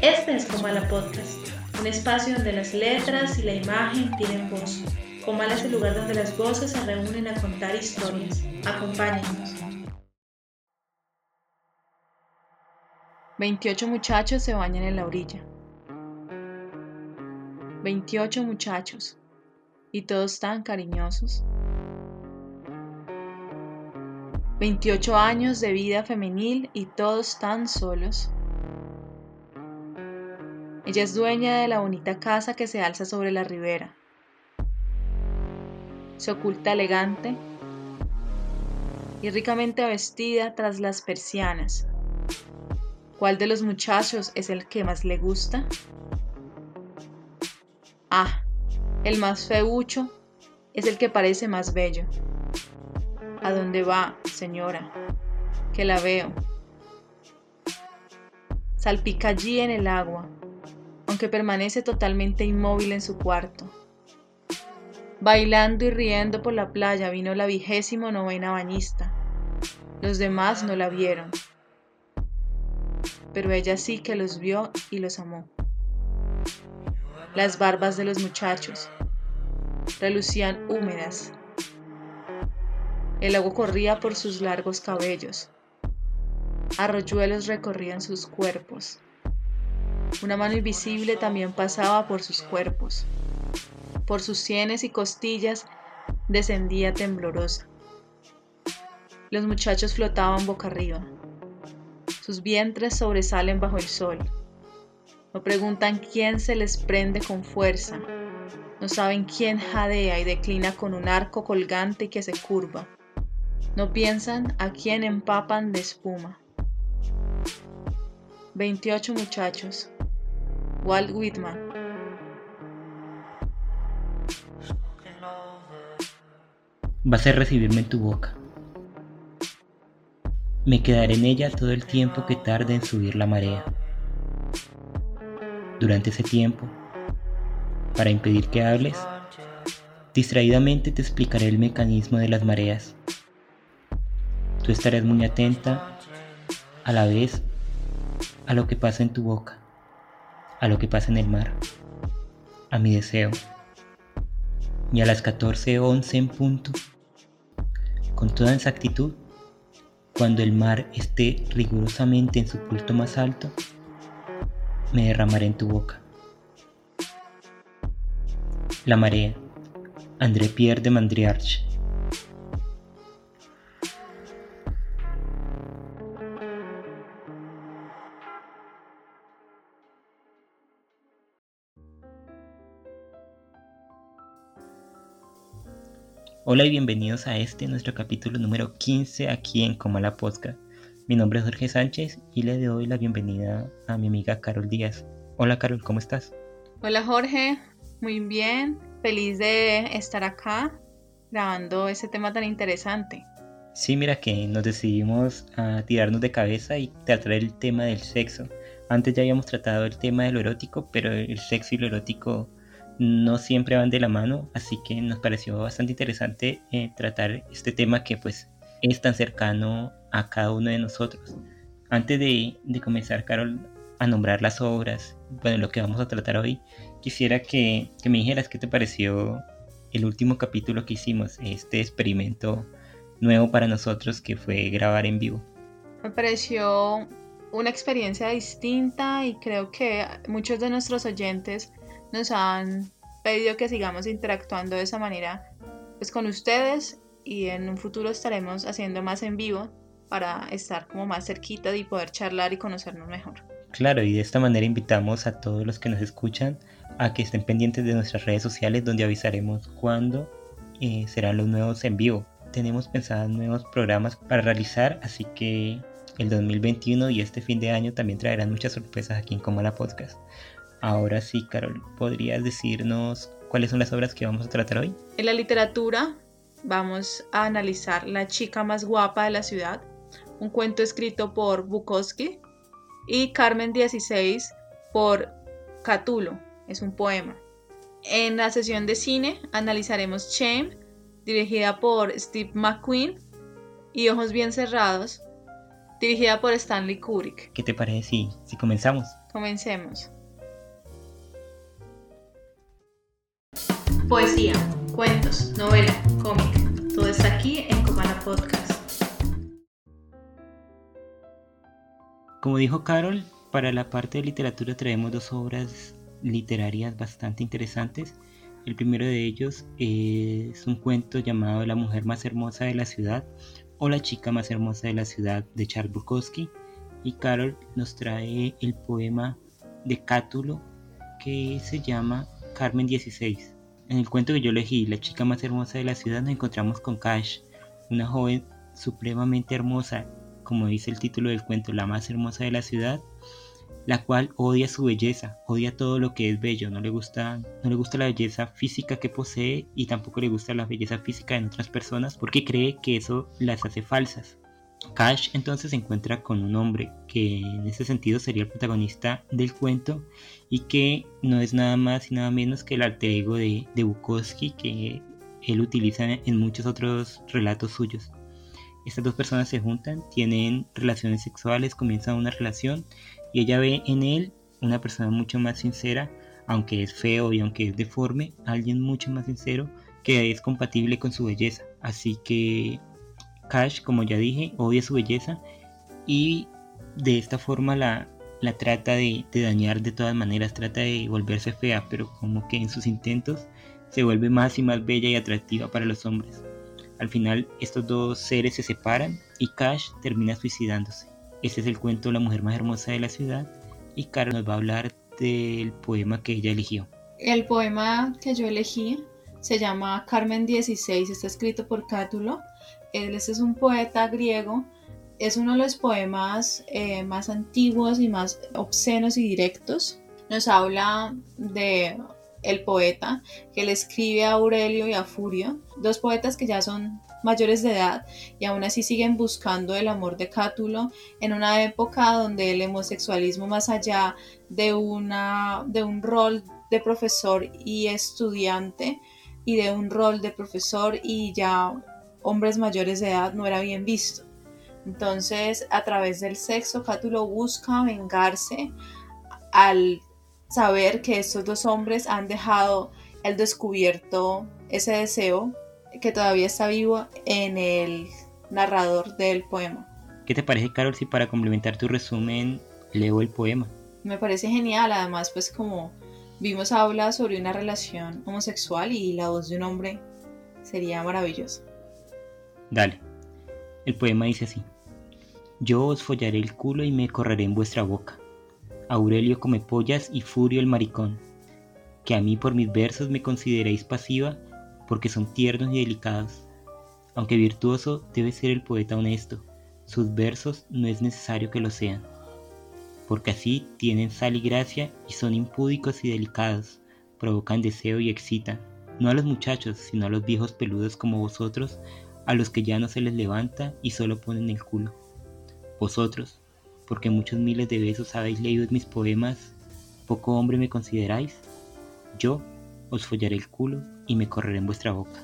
Este es Comala Podcast, un espacio donde las letras y la imagen tienen voz. Comala es el lugar donde las voces se reúnen a contar historias. Acompáñenos. 28 muchachos se bañan en la orilla. 28 muchachos. Y todos tan cariñosos. 28 años de vida femenil y todos tan solos. Ella es dueña de la bonita casa que se alza sobre la ribera. Se oculta elegante y ricamente vestida tras las persianas. ¿Cuál de los muchachos es el que más le gusta? Ah, el más feucho es el que parece más bello. ¿A dónde va, señora? Que la veo. Salpica allí en el agua, aunque permanece totalmente inmóvil en su cuarto. Bailando y riendo por la playa vino la vigésimo novena bañista. Los demás no la vieron, pero ella sí que los vio y los amó. Las barbas de los muchachos relucían húmedas el agua corría por sus largos cabellos. Arroyuelos recorrían sus cuerpos. Una mano invisible también pasaba por sus cuerpos. Por sus sienes y costillas descendía temblorosa. Los muchachos flotaban boca arriba. Sus vientres sobresalen bajo el sol. No preguntan quién se les prende con fuerza. No saben quién jadea y declina con un arco colgante que se curva. No piensan a quién empapan de espuma. 28 muchachos. Walt Whitman. Vas a recibirme en tu boca. Me quedaré en ella todo el tiempo que tarde en subir la marea. Durante ese tiempo, para impedir que hables, distraídamente te explicaré el mecanismo de las mareas Tú estarás muy atenta a la vez a lo que pasa en tu boca, a lo que pasa en el mar, a mi deseo. Y a las 14.11 en punto, con toda exactitud, cuando el mar esté rigurosamente en su punto más alto, me derramaré en tu boca. La marea, André Pierre de Mandriarche. Hola y bienvenidos a este nuestro capítulo número 15 aquí en Comala Podcast. Mi nombre es Jorge Sánchez y le doy la bienvenida a mi amiga Carol Díaz. Hola Carol, ¿cómo estás? Hola Jorge, muy bien, feliz de estar acá grabando ese tema tan interesante. Sí, mira que nos decidimos a tirarnos de cabeza y tratar el tema del sexo. Antes ya habíamos tratado el tema de lo erótico, pero el sexo y lo erótico no siempre van de la mano, así que nos pareció bastante interesante eh, tratar este tema que pues es tan cercano a cada uno de nosotros. Antes de, comenzar, Carol, a nombrar las obras, bueno, lo que vamos a tratar hoy, quisiera que, que me dijeras qué te pareció el último capítulo que hicimos, este experimento nuevo para nosotros que fue grabar en vivo. Me pareció una experiencia distinta y creo que muchos de nuestros oyentes nos han pedido que sigamos interactuando de esa manera pues con ustedes y en un futuro estaremos haciendo más en vivo para estar como más cerquita y poder charlar y conocernos mejor. Claro, y de esta manera invitamos a todos los que nos escuchan a que estén pendientes de nuestras redes sociales donde avisaremos cuándo eh, serán los nuevos en vivo. Tenemos pensados nuevos programas para realizar, así que el 2021 y este fin de año también traerán muchas sorpresas aquí en Como la Podcast. Ahora sí, Carol, ¿podrías decirnos cuáles son las obras que vamos a tratar hoy? En la literatura vamos a analizar La chica más guapa de la ciudad, un cuento escrito por Bukowski, y Carmen 16 por Catulo, es un poema. En la sesión de cine analizaremos Shame, dirigida por Steve McQueen, y Ojos Bien Cerrados, dirigida por Stanley Kubrick. ¿Qué te parece si, si comenzamos? Comencemos. Poesía, cuentos, novela, cómic. Todo está aquí en Comana Podcast. Como dijo Carol, para la parte de literatura traemos dos obras literarias bastante interesantes. El primero de ellos es un cuento llamado La mujer más hermosa de la ciudad o La chica más hermosa de la ciudad de Charles Bukowski. Y Carol nos trae el poema de Cátulo que se llama Carmen 16. En el cuento que yo elegí, La chica más hermosa de la ciudad, nos encontramos con Cash, una joven supremamente hermosa, como dice el título del cuento, la más hermosa de la ciudad, la cual odia su belleza, odia todo lo que es bello, no le gusta, no le gusta la belleza física que posee y tampoco le gusta la belleza física en otras personas porque cree que eso las hace falsas. Cash entonces se encuentra con un hombre que en ese sentido sería el protagonista del cuento y que no es nada más y nada menos que el alter ego de, de Bukowski que él utiliza en muchos otros relatos suyos. Estas dos personas se juntan, tienen relaciones sexuales, comienzan una relación y ella ve en él una persona mucho más sincera, aunque es feo y aunque es deforme, alguien mucho más sincero que es compatible con su belleza. Así que Cash, como ya dije, odia su belleza y de esta forma la, la trata de, de, dañar de todas maneras, trata de volverse fea, pero como que en sus intentos se vuelve más y más bella y atractiva para los hombres. Al final estos dos seres se separan y Cash termina suicidándose. Este es el cuento La mujer más hermosa de la ciudad y Carol nos va a hablar del poema que ella eligió. El poema que yo elegí se llama Carmen 16, está escrito por Cátulo. Él es un poeta griego, es uno de los poemas eh, más antiguos y más obscenos y directos. Nos habla de el poeta que le escribe a Aurelio y a Furio, dos poetas que ya son mayores de edad y aún así siguen buscando el amor de Cátulo en una época donde el homosexualismo más allá de, una, de un rol de profesor y estudiante y de un rol de profesor y ya hombres mayores de edad no era bien visto. Entonces, a través del sexo, Cátulo busca vengarse al saber que estos dos hombres han dejado el descubierto ese deseo que todavía está vivo en el narrador del poema. ¿Qué te parece, Carol, si para complementar tu resumen leo el poema? Me parece genial, además, pues como vimos habla sobre una relación homosexual y la voz de un hombre sería maravilloso. Dale. El poema dice así. Yo os follaré el culo y me correré en vuestra boca. Aurelio come pollas y Furio el maricón. Que a mí por mis versos me consideréis pasiva porque son tiernos y delicados. Aunque virtuoso debe ser el poeta honesto, sus versos no es necesario que lo sean, porque así tienen sal y gracia y son impúdicos y delicados, provocan deseo y excitan, no a los muchachos, sino a los viejos peludos como vosotros, a los que ya no se les levanta y solo ponen el culo. Vosotros, porque muchos miles de besos habéis leído mis poemas, poco hombre me consideráis, yo os follaré el culo y me correré en vuestra boca.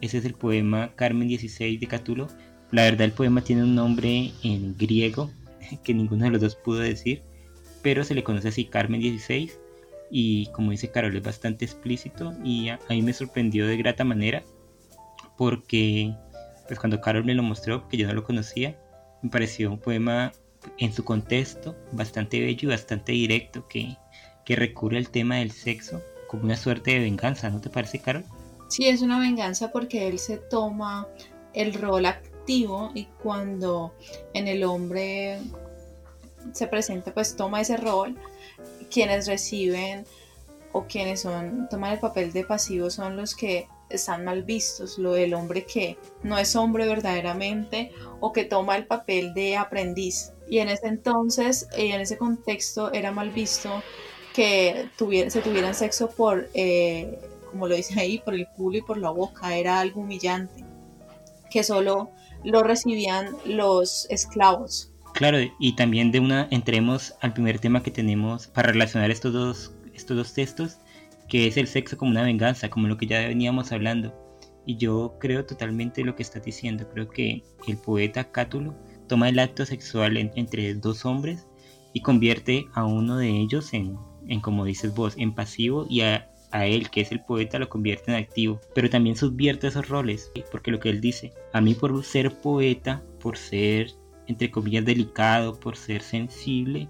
Ese es el poema Carmen 16 de Catulo. La verdad el poema tiene un nombre en griego que ninguno de los dos pudo decir, pero se le conoce así Carmen 16 y como dice Carol es bastante explícito y a, mí me sorprendió de grata manera porque pues cuando Carol me lo mostró, que yo no lo conocía, me pareció un poema en su contexto bastante bello y bastante directo que, que recurre al tema del sexo como una suerte de venganza, ¿no te parece, Carol? Sí, es una venganza porque él se toma el rol activo y cuando en el hombre se presenta, pues toma ese rol, quienes reciben o quienes son, toman el papel de pasivo son los que están mal vistos, lo del hombre que no es hombre verdaderamente o que toma el papel de aprendiz. Y en ese entonces, y en ese contexto, era mal visto que se tuvieran sexo por, eh, como lo dice ahí, por el culo y por la boca, era algo humillante, que solo lo recibían los esclavos. Claro, y también de una, entremos al primer tema que tenemos para relacionar estos dos, estos dos textos, que es el sexo como una venganza, como lo que ya veníamos hablando. Y yo creo totalmente lo que estás diciendo, creo que el poeta Cátulo toma el acto sexual entre dos hombres y convierte a uno de ellos en, en como dices vos, en pasivo y a, a él, que es el poeta, lo convierte en activo, pero también subvierte esos roles, porque lo que él dice, a mí por ser poeta, por ser, entre comillas, delicado, por ser sensible,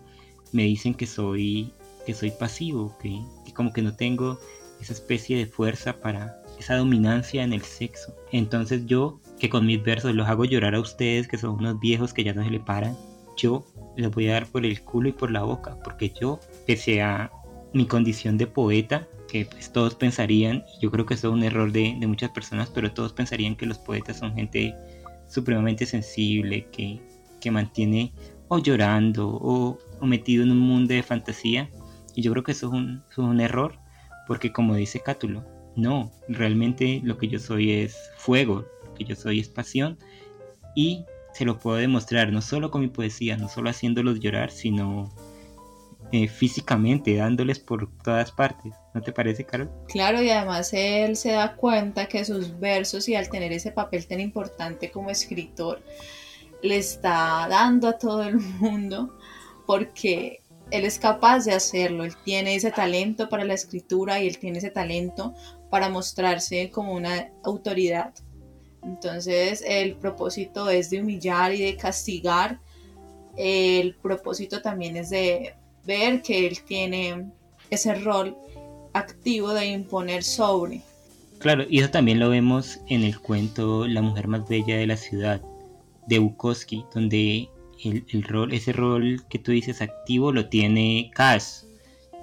me dicen que soy, que soy pasivo, que, que como que no tengo esa especie de fuerza para esa dominancia en el sexo. Entonces yo, que con mis versos los hago llorar a ustedes, que son unos viejos que ya no se le paran, yo les voy a dar por el culo y por la boca, porque yo, pese a mi condición de poeta, que pues todos pensarían, yo creo que eso es un error de, de muchas personas, pero todos pensarían que los poetas son gente supremamente sensible, que, que mantiene o llorando o, o, metido en un mundo de fantasía. Y yo creo que eso es un, eso es un error, porque como dice Cátulo, no, realmente lo que yo soy es fuego, lo que yo soy es pasión y se lo puedo demostrar no solo con mi poesía, no solo haciéndolos llorar, sino eh, físicamente, dándoles por todas partes. ¿No te parece, Carol? Claro, y además él se da cuenta que sus versos y al tener ese papel tan importante como escritor, le está dando a todo el mundo porque él es capaz de hacerlo, él tiene ese talento para la escritura y él tiene ese talento para mostrarse como una autoridad. Entonces el propósito es de humillar y de castigar. El propósito también es de ver que él tiene ese rol activo de imponer sobre. Claro, y eso también lo vemos en el cuento La mujer más bella de la ciudad de Bukowski, donde el, el rol, ese rol que tú dices activo lo tiene Cass,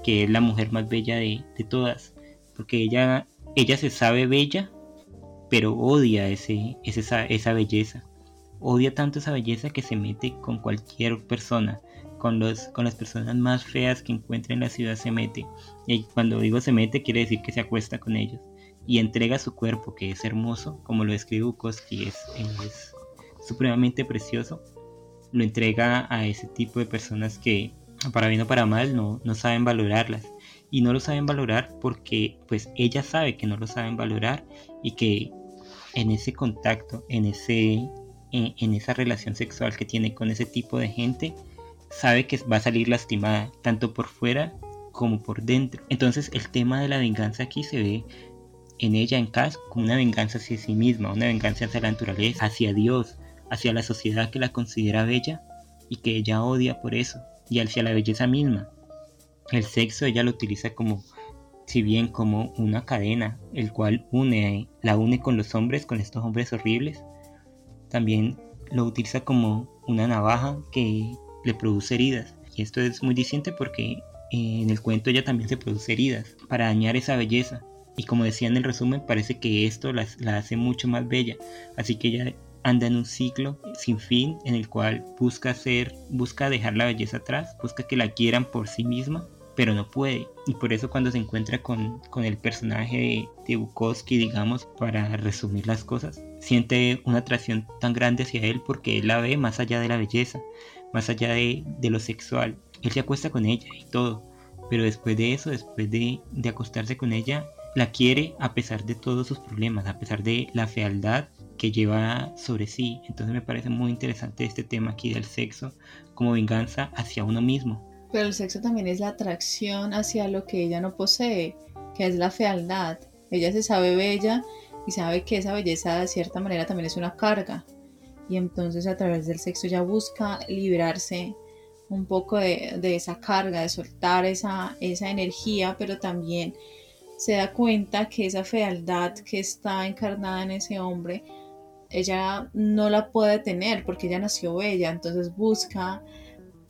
que es la mujer más bella de, de todas, porque ella, ella se sabe bella, pero odia ese, esa, belleza. Odia tanto esa belleza que se mete con cualquier persona, con, los, con las personas más feas que encuentra en la ciudad se mete. Y cuando digo se mete, quiere decir que se acuesta con ellos. Y entrega su cuerpo, que es hermoso, como lo escribe Bukowski, es, es supremamente precioso. Lo entrega a ese tipo de personas que, para bien o para mal, no, no saben valorarlas. Y no lo saben valorar porque pues ella sabe que no lo saben valorar y que en ese contacto, en, ese, en, esa relación sexual que tiene con ese tipo de gente, sabe que va a salir lastimada, tanto por fuera como por dentro. Entonces el tema de la venganza aquí se ve en ella, en Cass, como una venganza hacia sí misma, una venganza hacia la naturaleza, hacia Dios, hacia la sociedad que la considera bella y que ella odia por eso, y hacia la belleza misma. El sexo ella lo utiliza como, si bien como una cadena, el cual une, la une con los hombres, con estos hombres horribles, también lo utiliza como una navaja que le produce heridas. Y esto es muy distinto porque eh, en el cuento ella también se produce heridas para dañar esa belleza. Y como decía en el resumen, parece que esto la, la hace mucho más bella. Así que ella anda en un ciclo sin fin en el cual busca hacer, busca dejar la belleza atrás, busca que la quieran por sí misma, pero no puede. Y por eso cuando se encuentra con, con el personaje de, de, Bukowski, digamos, para resumir las cosas, siente una atracción tan grande hacia él porque él la ve más allá de la belleza, más allá de, de lo sexual. Él se acuesta con ella y todo, pero después de eso, después de, de acostarse con ella, la quiere a pesar de todos sus problemas, a pesar de la fealdad que lleva sobre sí. Entonces me parece muy interesante este tema aquí del sexo como venganza hacia uno mismo. Pero el sexo también es la atracción hacia lo que ella no posee, que es la fealdad. Ella se sabe bella y sabe que esa belleza de cierta manera también es una carga. Y entonces a través del sexo ella busca liberarse un poco de, de esa carga, de soltar esa, esa energía, pero también se da cuenta que esa fealdad que está encarnada en ese hombre, ella no la puede tener porque ella nació bella, entonces busca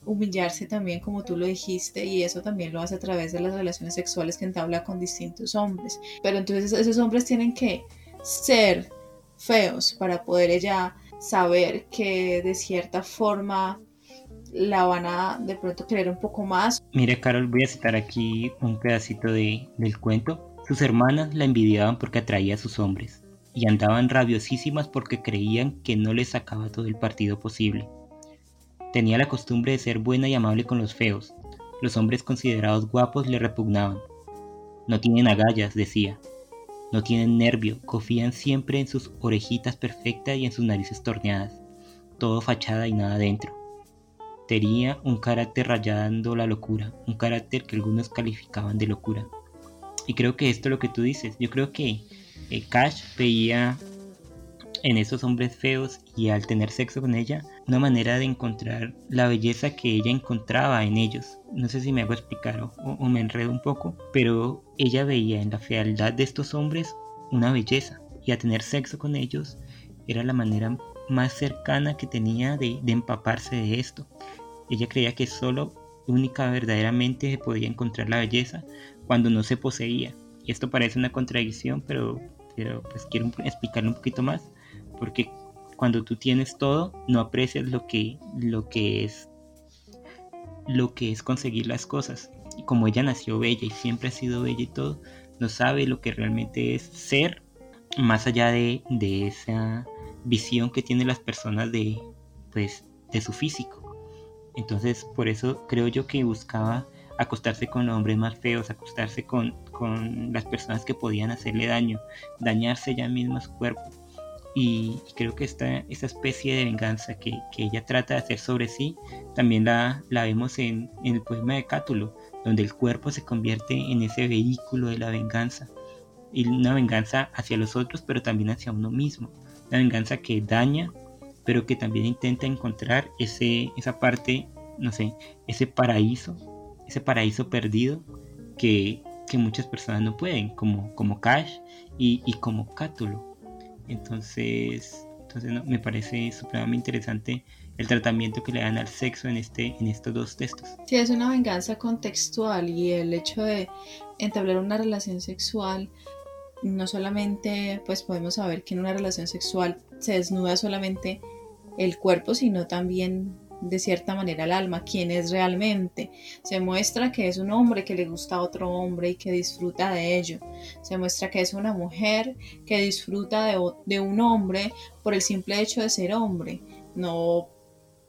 humillarse también como tú lo dijiste y eso también lo hace a través de las relaciones sexuales que entabla con distintos hombres. Pero entonces esos hombres tienen que ser feos para poder ella saber que de cierta forma la van a de pronto querer un poco más. Mire, Carol, voy a citar aquí un pedacito de, del cuento. Sus hermanas la envidiaban porque atraía a sus hombres y andaban rabiosísimas porque creían que no les sacaba todo el partido posible. Tenía la costumbre de ser buena y amable con los feos. Los hombres considerados guapos le repugnaban. No tienen agallas, decía. No tienen nervio, confían siempre en sus orejitas perfectas y en sus narices torneadas. Todo fachada y nada dentro. tenía un carácter rayando la locura, un carácter que algunos calificaban de locura. Y creo que esto es lo que tú dices. Yo creo que eh, Cash veía en esos hombres feos y al tener sexo con ella, una manera de encontrar la belleza que ella encontraba en ellos. No sé si me hago explicar o, me enredo un poco, pero ella veía en la fealdad de estos hombres una belleza y a tener sexo con ellos era la manera más cercana que tenía de, empaparse de esto. Ella creía que solo, única verdaderamente se podía encontrar la belleza cuando no se poseía. Esto parece una contradicción, pero, pero pues quiero explicarlo un poquito más, porque cuando tú tienes todo, no aprecias lo que, lo que es lo que es conseguir las cosas. Y como ella nació bella y siempre ha sido bella y todo, no sabe lo que realmente es ser más allá de, de esa visión que tienen las personas de, pues, de su físico. Entonces, por eso creo yo que buscaba acostarse con hombres más feos, acostarse con, con las personas que podían hacerle daño, dañarse ella misma su cuerpo. Y, creo que esta, esta especie de venganza que, que, ella trata de hacer sobre sí, también la, la vemos en, el poema de Cátulo, donde el cuerpo se convierte en ese vehículo de la venganza. Y una venganza hacia los otros, pero también hacia uno mismo una venganza que daña, pero que también intenta encontrar ese, esa parte, no sé, ese paraíso, ese paraíso perdido que, muchas personas no pueden, como, como Cash y, como Cátulo. Entonces, entonces me parece supremamente interesante el tratamiento que le dan al sexo en, este, en estos dos textos. Sí, es una venganza contextual y el hecho de entablar una relación sexual no solamente pues podemos saber que en una relación sexual se desnuda solamente el cuerpo, sino también de cierta manera el alma, quién es realmente. Se muestra que es un hombre que le gusta a otro hombre y que disfruta de ello. Se muestra que es una mujer que disfruta de, un hombre por el simple hecho de ser hombre, no,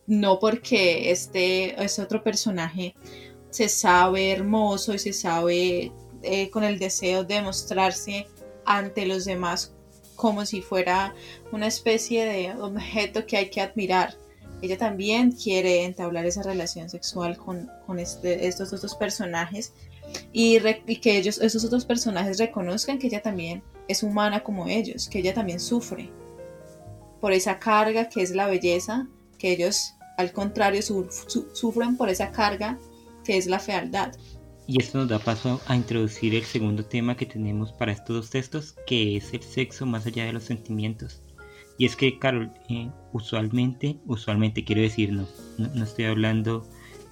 no porque este, este otro personaje se sabe hermoso y se sabe eh, con el deseo de mostrarse ante los demás como si fuera una especie de objeto que hay que admirar. Ella también quiere entablar esa relación sexual con, este, estos otros personajes y, que ellos, esos otros personajes reconozcan que ella también es humana como ellos, que ella también sufre por esa carga que es la belleza, que ellos al contrario sufren por esa carga que es la fealdad. Y esto nos da paso a introducir el segundo tema que tenemos para estos dos textos, que es el sexo más allá de los sentimientos. Y es que, Carol, eh, usualmente, usualmente quiero decir, no, no, estoy hablando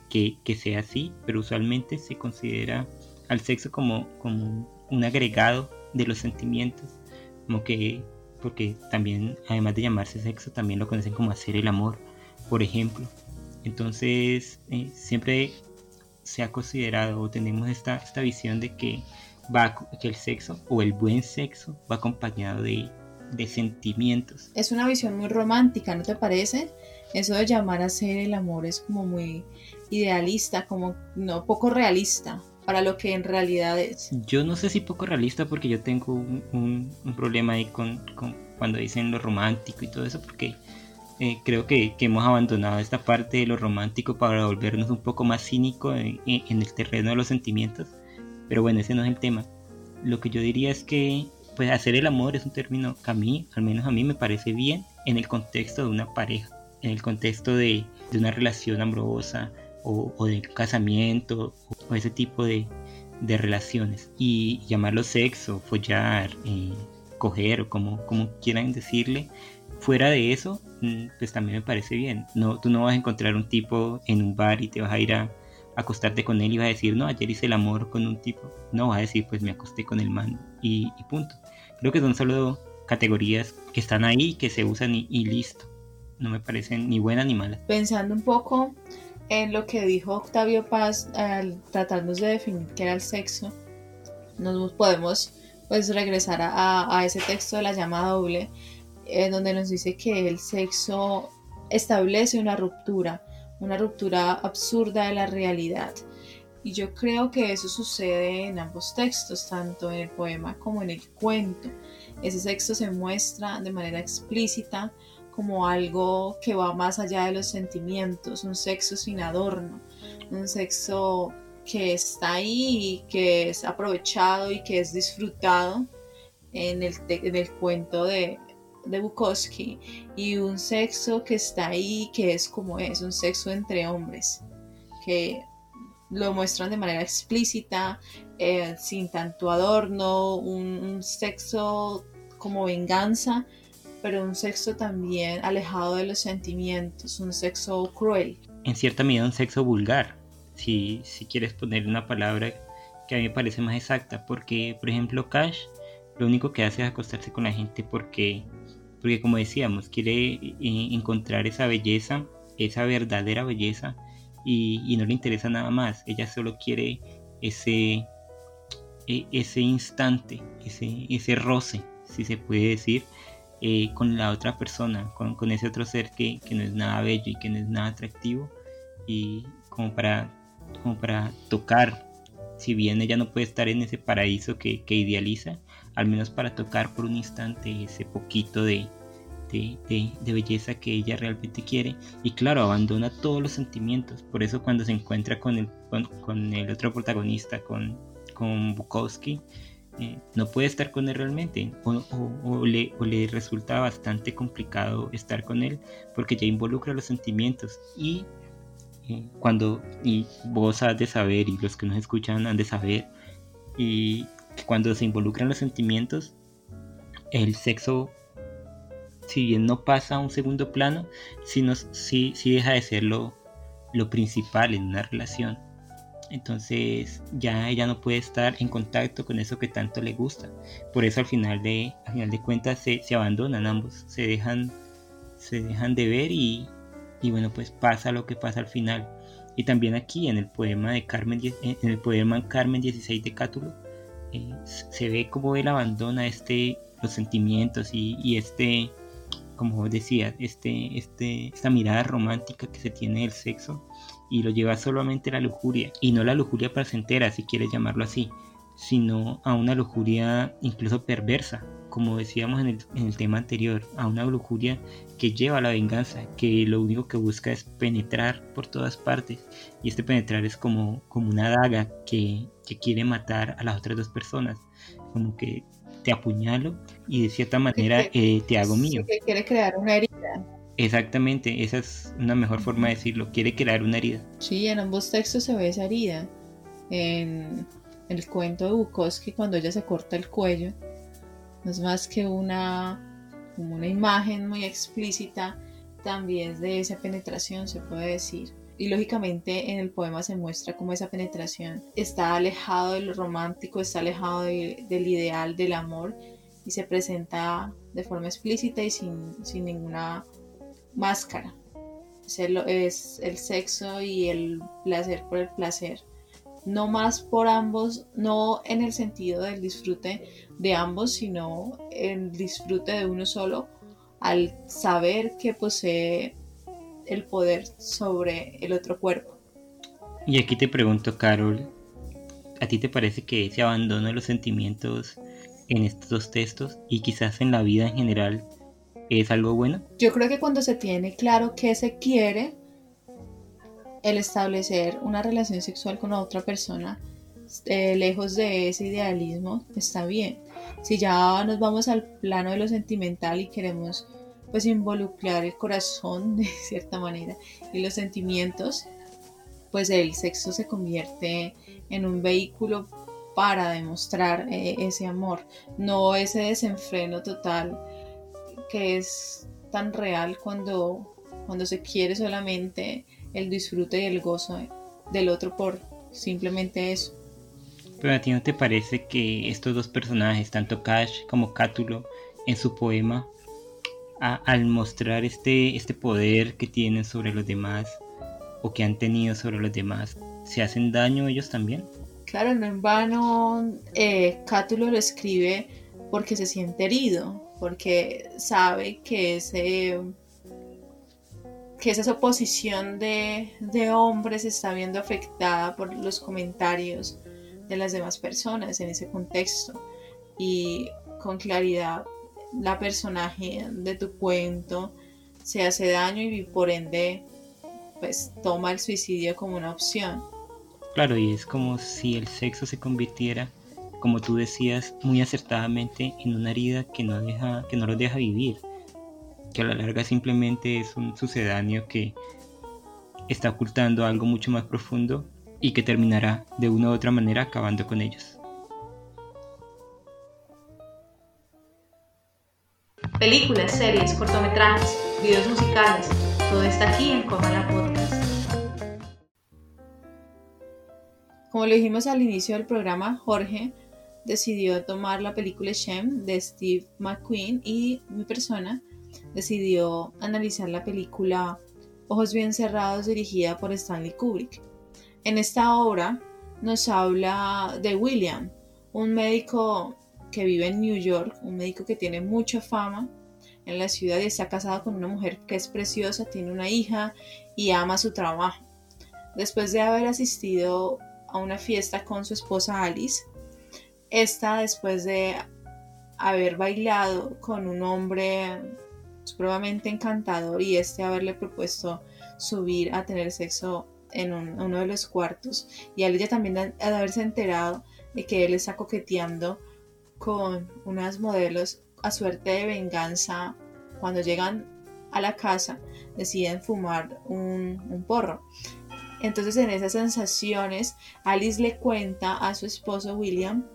que, que, sea así, pero usualmente se considera al sexo como, como un agregado de los sentimientos, como que, porque también, además de llamarse sexo, también lo conocen como hacer el amor, por ejemplo. Entonces, eh, siempre se ha considerado o tenemos esta, esta visión de que, va, que el sexo o el buen sexo va acompañado de, de sentimientos. Es una visión muy romántica, ¿no te parece? Eso de llamar a ser el amor es como muy idealista, como no poco realista para lo que en realidad es. Yo no sé si poco realista porque yo tengo un, un, problema ahí con, con, cuando dicen lo romántico y todo eso porque eh, creo que, hemos abandonado esta parte de lo romántico para volvernos un poco más cínico en, el terreno de los sentimientos. Pero bueno, ese no es el tema. Lo que yo diría es que pues hacer el amor es un término que a mí, al menos a mí me parece bien en el contexto de una pareja, en el contexto de, una relación amorosa o, de un casamiento o, ese tipo de, relaciones. Y llamarlo sexo, follar, eh, coger o como, como quieran decirle, fuera de eso, mm, pues también me parece bien. No, tú no vas a encontrar un tipo en un bar y te vas a ir a, acostarte con él y vas a decir, no, ayer hice el amor con un tipo. No, vas a decir, pues me acosté con el man y, punto. Creo que son solo categorías que están ahí, que se usan y, listo. No me parecen ni buenas ni malas. Pensando un poco en lo que dijo Octavio Paz al tratarnos de definir qué era el sexo, nos podemos pues regresar a, a ese texto de la llama doble en donde nos dice que el sexo establece una ruptura, una ruptura absurda de la realidad. Y yo creo que eso sucede en ambos textos, tanto en el poema como en el cuento. Ese sexo se muestra de manera explícita como algo que va más allá de los sentimientos, un sexo sin adorno, un sexo que está ahí y que es aprovechado y que es disfrutado en el, en el cuento de, de Bukowski y un sexo que está ahí, que es como es, un sexo entre hombres, que lo muestran de manera explícita, eh, sin tanto adorno, un, sexo como venganza, pero un sexo también alejado de los sentimientos, un sexo cruel. En cierta medida un sexo vulgar, si, si quieres poner una palabra que a mí me parece más exacta, porque por ejemplo Cash lo único que hace es acostarse con la gente porque, porque como decíamos, quiere eh, encontrar esa belleza, esa verdadera belleza y, no le interesa nada más. Ella solo quiere ese, e, ese instante, ese, ese roce, si se puede decir, eh, con la otra persona, con, ese otro ser que, no es nada bello y que no es nada atractivo y como para, como para tocar, si bien ella no puede estar en ese paraíso que, que idealiza, al menos para tocar por un instante ese poquito de, de, belleza que ella realmente quiere. Y claro, abandona todos los sentimientos. Por eso cuando se encuentra con el, con, el otro protagonista, con, con Bukowski, eh, no puede estar con él realmente. O, le, le, resulta bastante complicado estar con él porque ya involucra los sentimientos. Y cuando y vos has de saber y los que nos escuchan han de saber y cuando se involucran los sentimientos el sexo si bien no pasa a un segundo plano, sino sí, sí deja de ser lo, principal en una relación. Entonces ya ella no puede estar en contacto con eso que tanto le gusta. Por eso al final de, al final de cuentas se, abandonan ambos, se dejan, se dejan de ver y, bueno pues pasa lo que pasa al final. Y también aquí en el poema de Carmen, en el poema Carmen 16 de Cátulo, eh, se ve como él abandona este, los sentimientos y, y este, como decía, este, este, esta mirada romántica que se tiene del sexo y lo lleva solamente a la lujuria, y no la lujuria placentera, si quieres llamarlo así, sino a una lujuria incluso perversa, como decíamos en el, tema anterior, a una lujuria que lleva a la venganza, que lo único que busca es penetrar por todas partes, y este penetrar es como, como una daga que, que quiere matar a las otras dos personas, como que te apuñalo y de cierta manera eh, te hago mío. Que quiere crear una herida. Exactamente, esa es una mejor forma de decirlo, quiere crear una herida. Sí, en ambos textos se ve esa herida. En el cuento de Bukowski, cuando ella se corta el cuello, no es más que una, como una imagen muy explícita también de esa penetración, se puede decir y lógicamente en el poema se muestra cómo esa penetración está alejado de lo romántico, está alejado del ideal del amor y se presenta de forma explícita y sin, ninguna máscara. Es el sexo y el placer por el placer. No más por ambos, no en el sentido del disfrute de ambos, sino el disfrute de uno solo al saber que posee el poder sobre el otro cuerpo. Y aquí te pregunto, Carol, ¿a ti te parece que ese abandono de los sentimientos en estos dos textos y quizás en la vida en general es algo bueno? Yo creo que cuando se tiene claro qué se quiere, el establecer una relación sexual con otra persona, eh, lejos de ese idealismo, está bien. Si ya nos vamos al plano de lo sentimental y queremos pues involucrar el corazón de cierta manera y los sentimientos, pues el sexo se convierte en un vehículo para demostrar eh, ese amor, no ese desenfreno total que es tan real cuando, cuando se quiere solamente el disfrute y el gozo del otro por simplemente eso. Pero a ti no te parece que estos dos personajes, tanto Cash como Cátulo, en su poema, al mostrar este, este poder que tienen sobre los demás o que han tenido sobre los demás, ¿se hacen daño ellos también? Claro, no en vano eh, Cátulo lo escribe porque se siente herido, porque sabe que ese que esa oposición de, de hombres está viendo afectada por los comentarios de las demás personas en ese contexto y con claridad la personaje de tu cuento se hace daño y por ende pues toma el suicidio como una opción. Claro, y es como si el sexo se convirtiera, como tú decías muy acertadamente, en una herida que no deja, que no los deja vivir, que a la larga simplemente es un sucedáneo que está ocultando algo mucho más profundo y que terminará de una u otra manera acabando con ellos. Películas, series, cortometrajes, videos musicales, todo está aquí en la Podcast. Como lo dijimos al inicio del programa, Jorge decidió tomar la película Shem de Steve McQueen y mi persona decidió analizar la película Ojos bien cerrados dirigida por Stanley Kubrick. En esta obra nos habla de William, un médico que vive en New York, un médico que tiene mucha fama en la ciudad y está casado con una mujer que es preciosa, tiene una hija y ama su trabajo. Después de haber asistido a una fiesta con su esposa Alice, esta después de haber bailado con un hombre supremamente encantador y este haberle propuesto subir a tener sexo en uno de los cuartos y a ella también de haberse enterado de que él está coqueteando con unas modelos a suerte de venganza cuando llegan a la casa deciden fumar un, porro. Entonces en esas sensaciones Alice le cuenta a su esposo William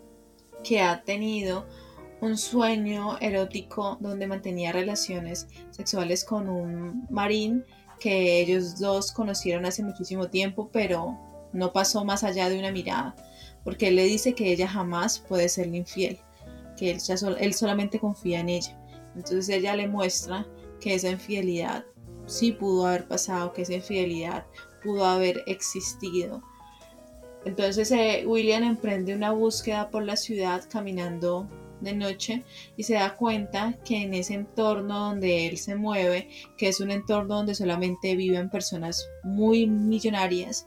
que ha tenido un sueño erótico donde mantenía relaciones sexuales con un marín que ellos dos conocieron hace muchísimo tiempo, pero no pasó más allá de una mirada, porque él le dice que ella jamás puede serle infiel que él, solamente confía en ella. Entonces ella le muestra que esa infidelidad sí pudo haber pasado, que esa infidelidad pudo haber existido. Entonces eh, William emprende una búsqueda por la ciudad caminando de noche y se da cuenta que en ese entorno donde él se mueve, que es un entorno donde solamente viven personas muy millonarias,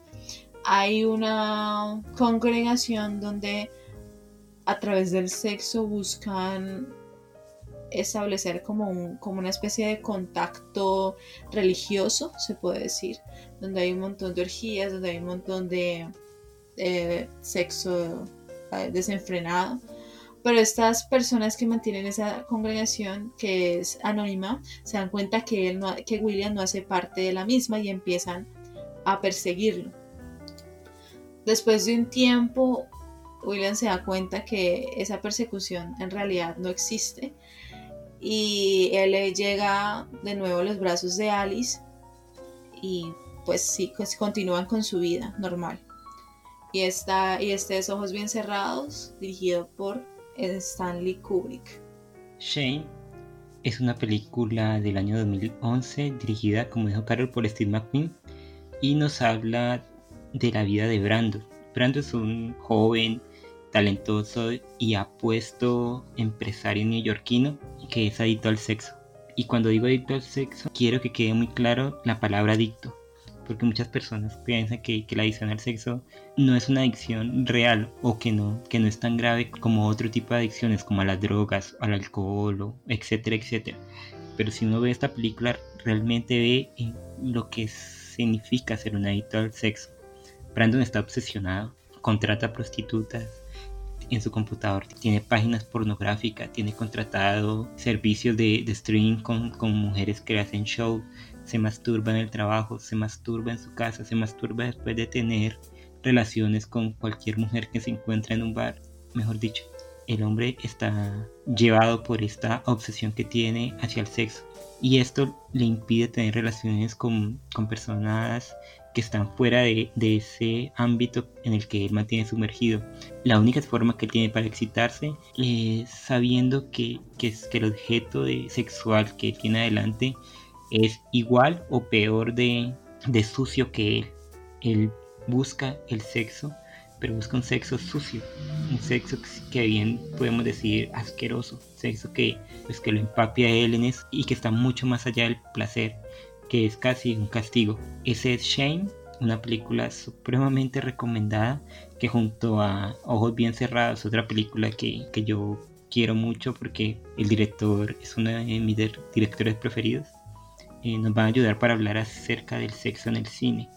hay una congregación donde a través del sexo buscan establecer como, como una especie de contacto religioso, se puede decir, donde hay un montón de orgías, donde hay un montón de, sexo eh, desenfrenado. Pero estas personas que mantienen esa congregación, que es anónima, se dan cuenta que, él que William no hace parte de la misma y empiezan a perseguirlo. Después de un tiempo, William se da cuenta que esa persecución en realidad no existe y él llega de nuevo a los brazos de Alice y pues sí, pues continúan con su vida normal. Y, está, y este es Ojos Bien Cerrados, dirigido por Stanley Kubrick. Shane es una película del año 2011 dirigida, como dijo Carol, por Steve McQueen y nos habla de la vida de Brandon. Brandon es un joven talentoso y apuesto empresario neoyorquino que es adicto al sexo. Y cuando digo adicto al sexo, quiero que quede muy claro la palabra adicto, porque muchas personas piensan que, la adicción al sexo no es una adicción real o que no, que no es tan grave como otro tipo de adicciones, como a las drogas, al alcohol, etcétera, etcétera. Pero si uno ve esta película, realmente ve lo que significa ser un adicto al sexo. Brandon está obsesionado, contrata prostitutas, en su computador. Tiene páginas pornográficas, tiene contratado servicios de, de streaming con, con, mujeres que hacen show, se masturba en el trabajo, se masturba en su casa, se masturba después de tener relaciones con cualquier mujer que se encuentra en un bar. Mejor dicho, el hombre está llevado por esta obsesión que tiene hacia el sexo. Y esto le impide tener relaciones con, con personas que están fuera de, ese ámbito en el que él mantiene sumergido. La única forma que tiene para excitarse es sabiendo que, es, que el objeto de sexual que tiene adelante es igual o peor de, de sucio que él. Él busca el sexo, pero busca un sexo sucio, un sexo que bien podemos decir asqueroso, sexo que, pues, que lo empapia a él y que está mucho más allá del placer que es casi un castigo. Ese es Shane, una película supremamente recomendada que junto a Ojos Bien Cerrados, otra película que, yo quiero mucho porque el director es uno de mis directores preferidos. Eh, nos van a ayudar para hablar acerca del sexo en el cine.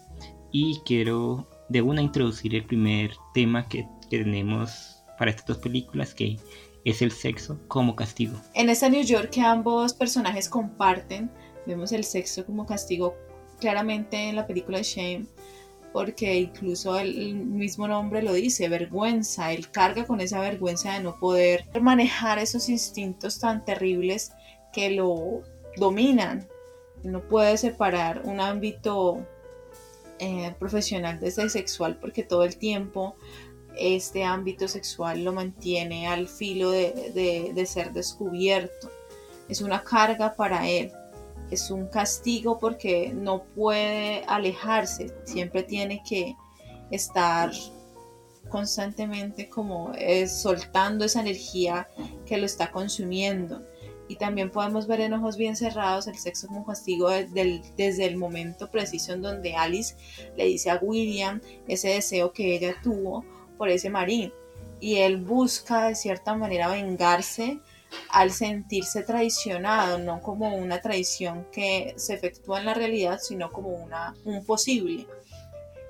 Y quiero de una introducir el primer tema que, tenemos para estas dos películas, que es el sexo como castigo. En esta New York que ambos personajes comparten, vemos el sexo como castigo claramente en la película Shame, porque incluso el mismo nombre lo dice, vergüenza, él carga con esa vergüenza de no poder manejar esos instintos tan terribles que lo dominan. No puede separar un ámbito eh, profesional desde sexual porque todo el tiempo este ámbito sexual lo mantiene al filo de, de ser descubierto. Es una carga para él es un castigo porque no puede alejarse, siempre tiene que estar constantemente como soltando esa energía que lo está consumiendo. Y también podemos ver en ojos bien cerrados el sexo como castigo desde el, momento preciso en donde Alice le dice a William ese deseo que ella tuvo por ese marín. Y él busca de cierta manera vengarse al sentirse traicionado, no como una traición que se efectúa en la realidad, sino como una, un posible.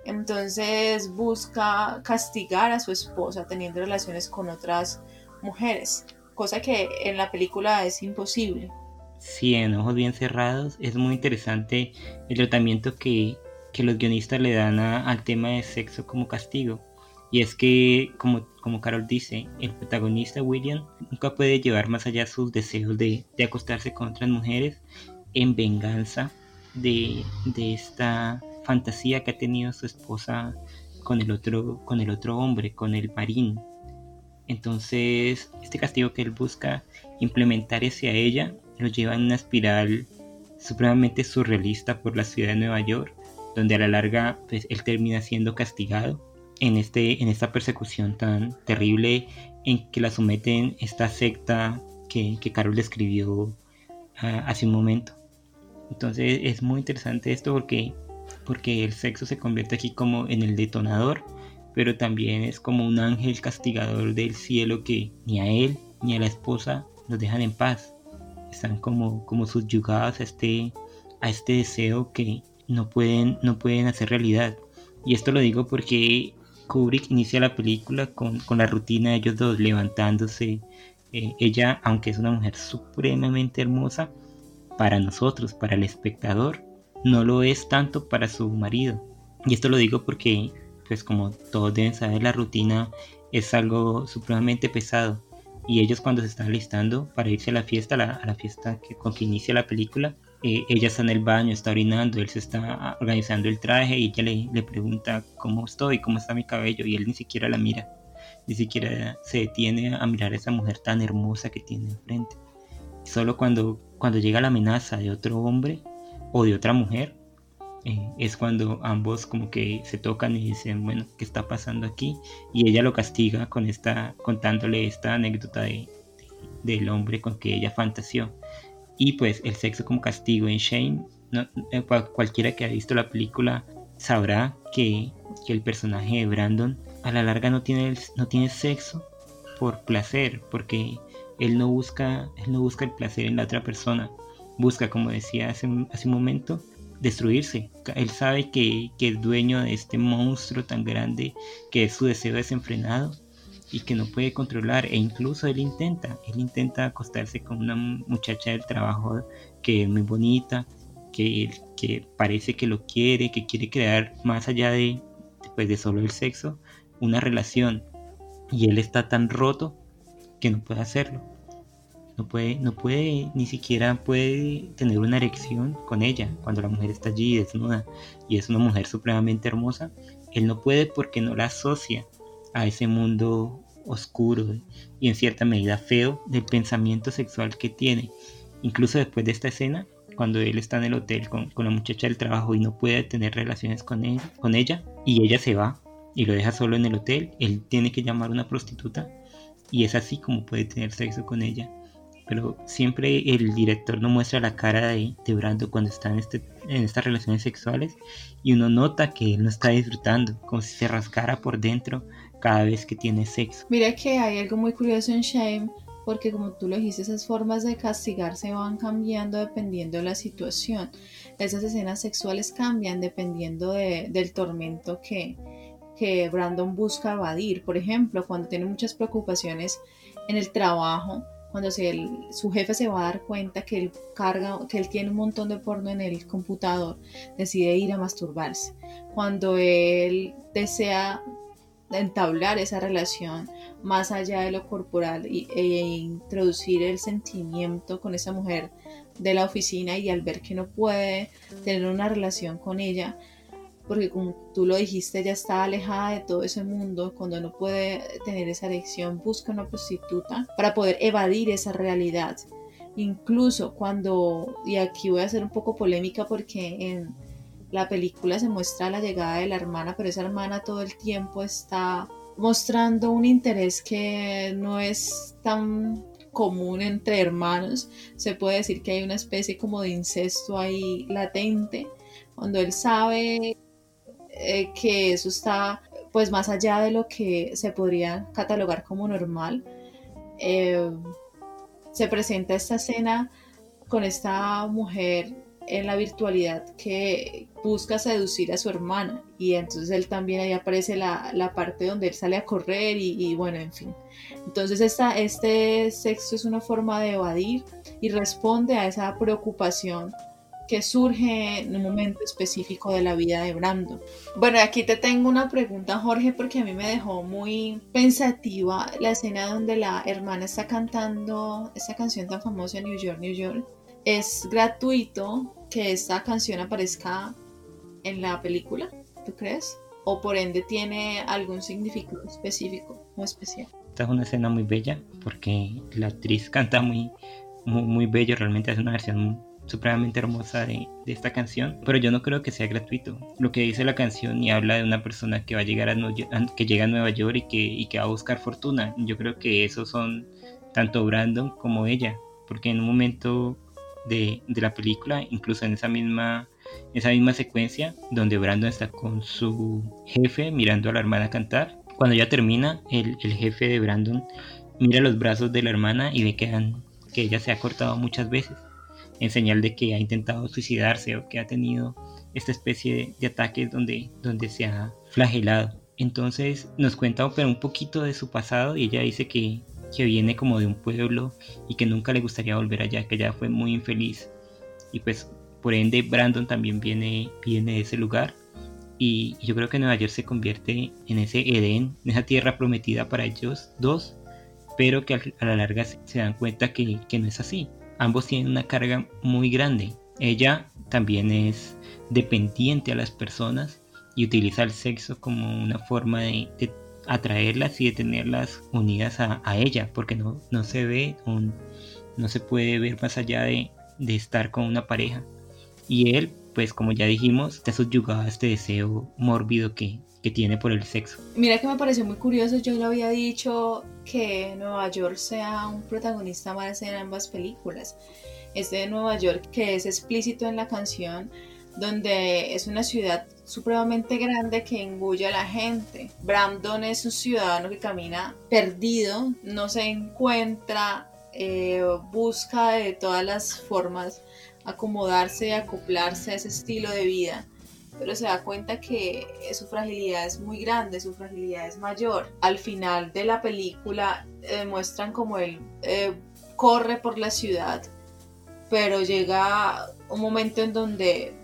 Entonces busca castigar a su esposa teniendo relaciones con otras mujeres, cosa que en la película es imposible. Sí, en ojos bien cerrados es muy interesante el tratamiento que, los guionistas le dan al tema de sexo como castigo. Y es que, como, como Carol dice, el protagonista William nunca puede llevar más allá sus deseos de, acostarse con otras mujeres en venganza de, esta fantasía que ha tenido su esposa con el otro, con el otro hombre, con el marín. Entonces, este castigo que él busca implementar hacia ella lo lleva en una espiral supremamente surrealista por la ciudad de Nueva York, donde a la larga pues, él termina siendo castigado en, este, en esta persecución tan terrible en que la someten esta secta que, que Carol describió ah, hace un momento. Entonces es muy interesante esto porque, porque el sexo se convierte aquí como en el detonador, pero también es como un ángel castigador del cielo que ni a él ni a la esposa los dejan en paz. Están como, como subyugados a este, a este deseo que no pueden, no pueden hacer realidad. Y esto lo digo porque Kubrick inicia la película con, la rutina de ellos dos levantándose. Eh, ella, aunque es una mujer supremamente hermosa, para nosotros, para el espectador, no lo es tanto para su marido. Y esto lo digo porque, pues como todos deben saber, la rutina es algo supremamente pesado. Y ellos cuando se están alistando para irse a la fiesta, a la, fiesta que, con que inicia la película, eh, ella está en el baño, está orinando, él se está organizando el traje y ella le, le, pregunta cómo estoy, cómo está mi cabello y él ni siquiera la mira, ni siquiera se detiene a mirar a esa mujer tan hermosa que tiene enfrente. Solo cuando, cuando llega la amenaza de otro hombre o de otra mujer, eh, es cuando ambos como que se tocan y dicen, bueno, ¿qué está pasando aquí? Y ella lo castiga con esta, contándole esta anécdota de, del hombre con que ella fantaseó. Y pues el sexo como castigo en Shane, eh, cualquiera que haya visto la película sabrá que, el personaje de Brandon a la larga no tiene, no tiene sexo por placer, porque él no, busca, él no busca el placer en la otra persona, busca, como decía hace, hace un momento, destruirse. Él sabe que, que es dueño de este monstruo tan grande que es su deseo desenfrenado y que no puede controlar e incluso él intenta, él intenta acostarse con una muchacha del trabajo que es muy bonita, que, que parece que lo quiere, que quiere crear más allá de, pues, de solo el sexo, una relación y él está tan roto que no puede hacerlo. No puede, no puede, ni siquiera puede tener una erección con ella cuando la mujer está allí desnuda y es una mujer supremamente hermosa. Él no puede porque no la asocia a ese mundo oscuro y en cierta medida feo del pensamiento sexual que tiene. Incluso después de esta escena, cuando él está en el hotel con, la muchacha del trabajo y no puede tener relaciones con, él, con ella, y ella se va y lo deja solo en el hotel, él tiene que llamar a una prostituta y es así como puede tener sexo con ella. Pero siempre el director no muestra la cara de, de Brando cuando está en, este, en estas relaciones sexuales y uno nota que él no está disfrutando, como si se rascara por dentro cada vez que tiene sexo. Mira que hay algo muy curioso en Shame porque como tú lo dijiste, esas formas de castigar se van cambiando dependiendo de la situación. Esas escenas sexuales cambian dependiendo del tormento que, que Brandon busca evadir. Por ejemplo, cuando tiene muchas preocupaciones en el trabajo, cuando su jefe se va a dar cuenta que él carga, que él tiene un montón de porno en el computador, decide ir a masturbarse. Cuando él desea entablar esa relación más allá de lo corporal y, e introducir el sentimiento con esa mujer de la oficina y al ver que no puede tener una relación con ella, porque como tú lo dijiste, ella está alejada de todo ese mundo, cuando no puede tener esa elección, busca una prostituta para poder evadir esa realidad. Incluso cuando, y aquí voy a ser un poco polémica porque en la película se muestra la llegada de la hermana, pero esa hermana todo el tiempo está mostrando un interés que no es tan común entre hermanos. Se puede decir que hay una especie como de incesto ahí latente, cuando él sabe eh, que eso está pues más allá de lo que se podría catalogar como normal. Eh, se presenta esta escena con esta mujer en la virtualidad que busca seducir a su hermana y entonces él también ahí aparece la, parte donde él sale a correr y, bueno, en fin. Entonces esta, este sexo es una forma de evadir y responde a esa preocupación que surge en un momento específico de la vida de Brando. Bueno, aquí te tengo una pregunta, Jorge, porque a mí me dejó muy pensativa la escena donde la hermana está cantando esa canción tan famosa New York, New York. Es gratuito que esta canción aparezca en la película, ¿tú crees? ¿O por ende tiene algún significado específico o especial? Esta es una escena muy bella porque la actriz canta muy, muy, muy bello, realmente hace una versión supremamente hermosa de, esta canción, pero yo no creo que sea gratuito. Lo que dice la canción y habla de una persona que va a llegar a, que llega a Nueva York y que, va a buscar fortuna. Yo creo que esos son tanto Brandon como ella, porque en un momento de, de, la película, incluso en esa misma, esa misma secuencia donde Brandon está con su jefe mirando a la hermana cantar, cuando ya termina, el, el jefe de Brandon mira los brazos de la hermana y ve que, han, que ella se ha cortado muchas veces en señal de que ha intentado suicidarse o que ha tenido esta especie de, ataques donde, donde se ha flagelado. Entonces nos cuenta pero un poquito de su pasado y ella dice que, que viene como de un pueblo y que nunca le gustaría volver allá, que ella fue muy infeliz. Y pues por ende Brandon también viene, viene de ese lugar. Y yo creo que Nueva York se convierte en ese Edén, en esa tierra prometida para ellos dos, pero que a la larga se dan cuenta que, que no es así ambos tienen una carga muy grande. Ella también es dependiente a las personas y utiliza el sexo como una forma de, atraerlas y de tenerlas unidas a, ella, porque no, no se ve, no se puede ver más allá de, estar con una pareja. Y él, pues como ya dijimos, está subyugado a este deseo mórbido que, que tiene por el sexo. Mira que me pareció muy curioso, yo lo había dicho que Nueva York sea un protagonista más en ambas películas. Este de Nueva York que es explícito en la canción, donde es una ciudad supremamente grande que engulle a la gente. Brandon es un ciudadano que camina perdido, no se encuentra, eh, busca de todas las formas acomodarse y acoplarse a ese estilo de vida pero se da cuenta que su fragilidad es muy grande, su fragilidad es mayor. Al final de la película eh, muestran como él eh, corre por la ciudad, pero llega un momento en donde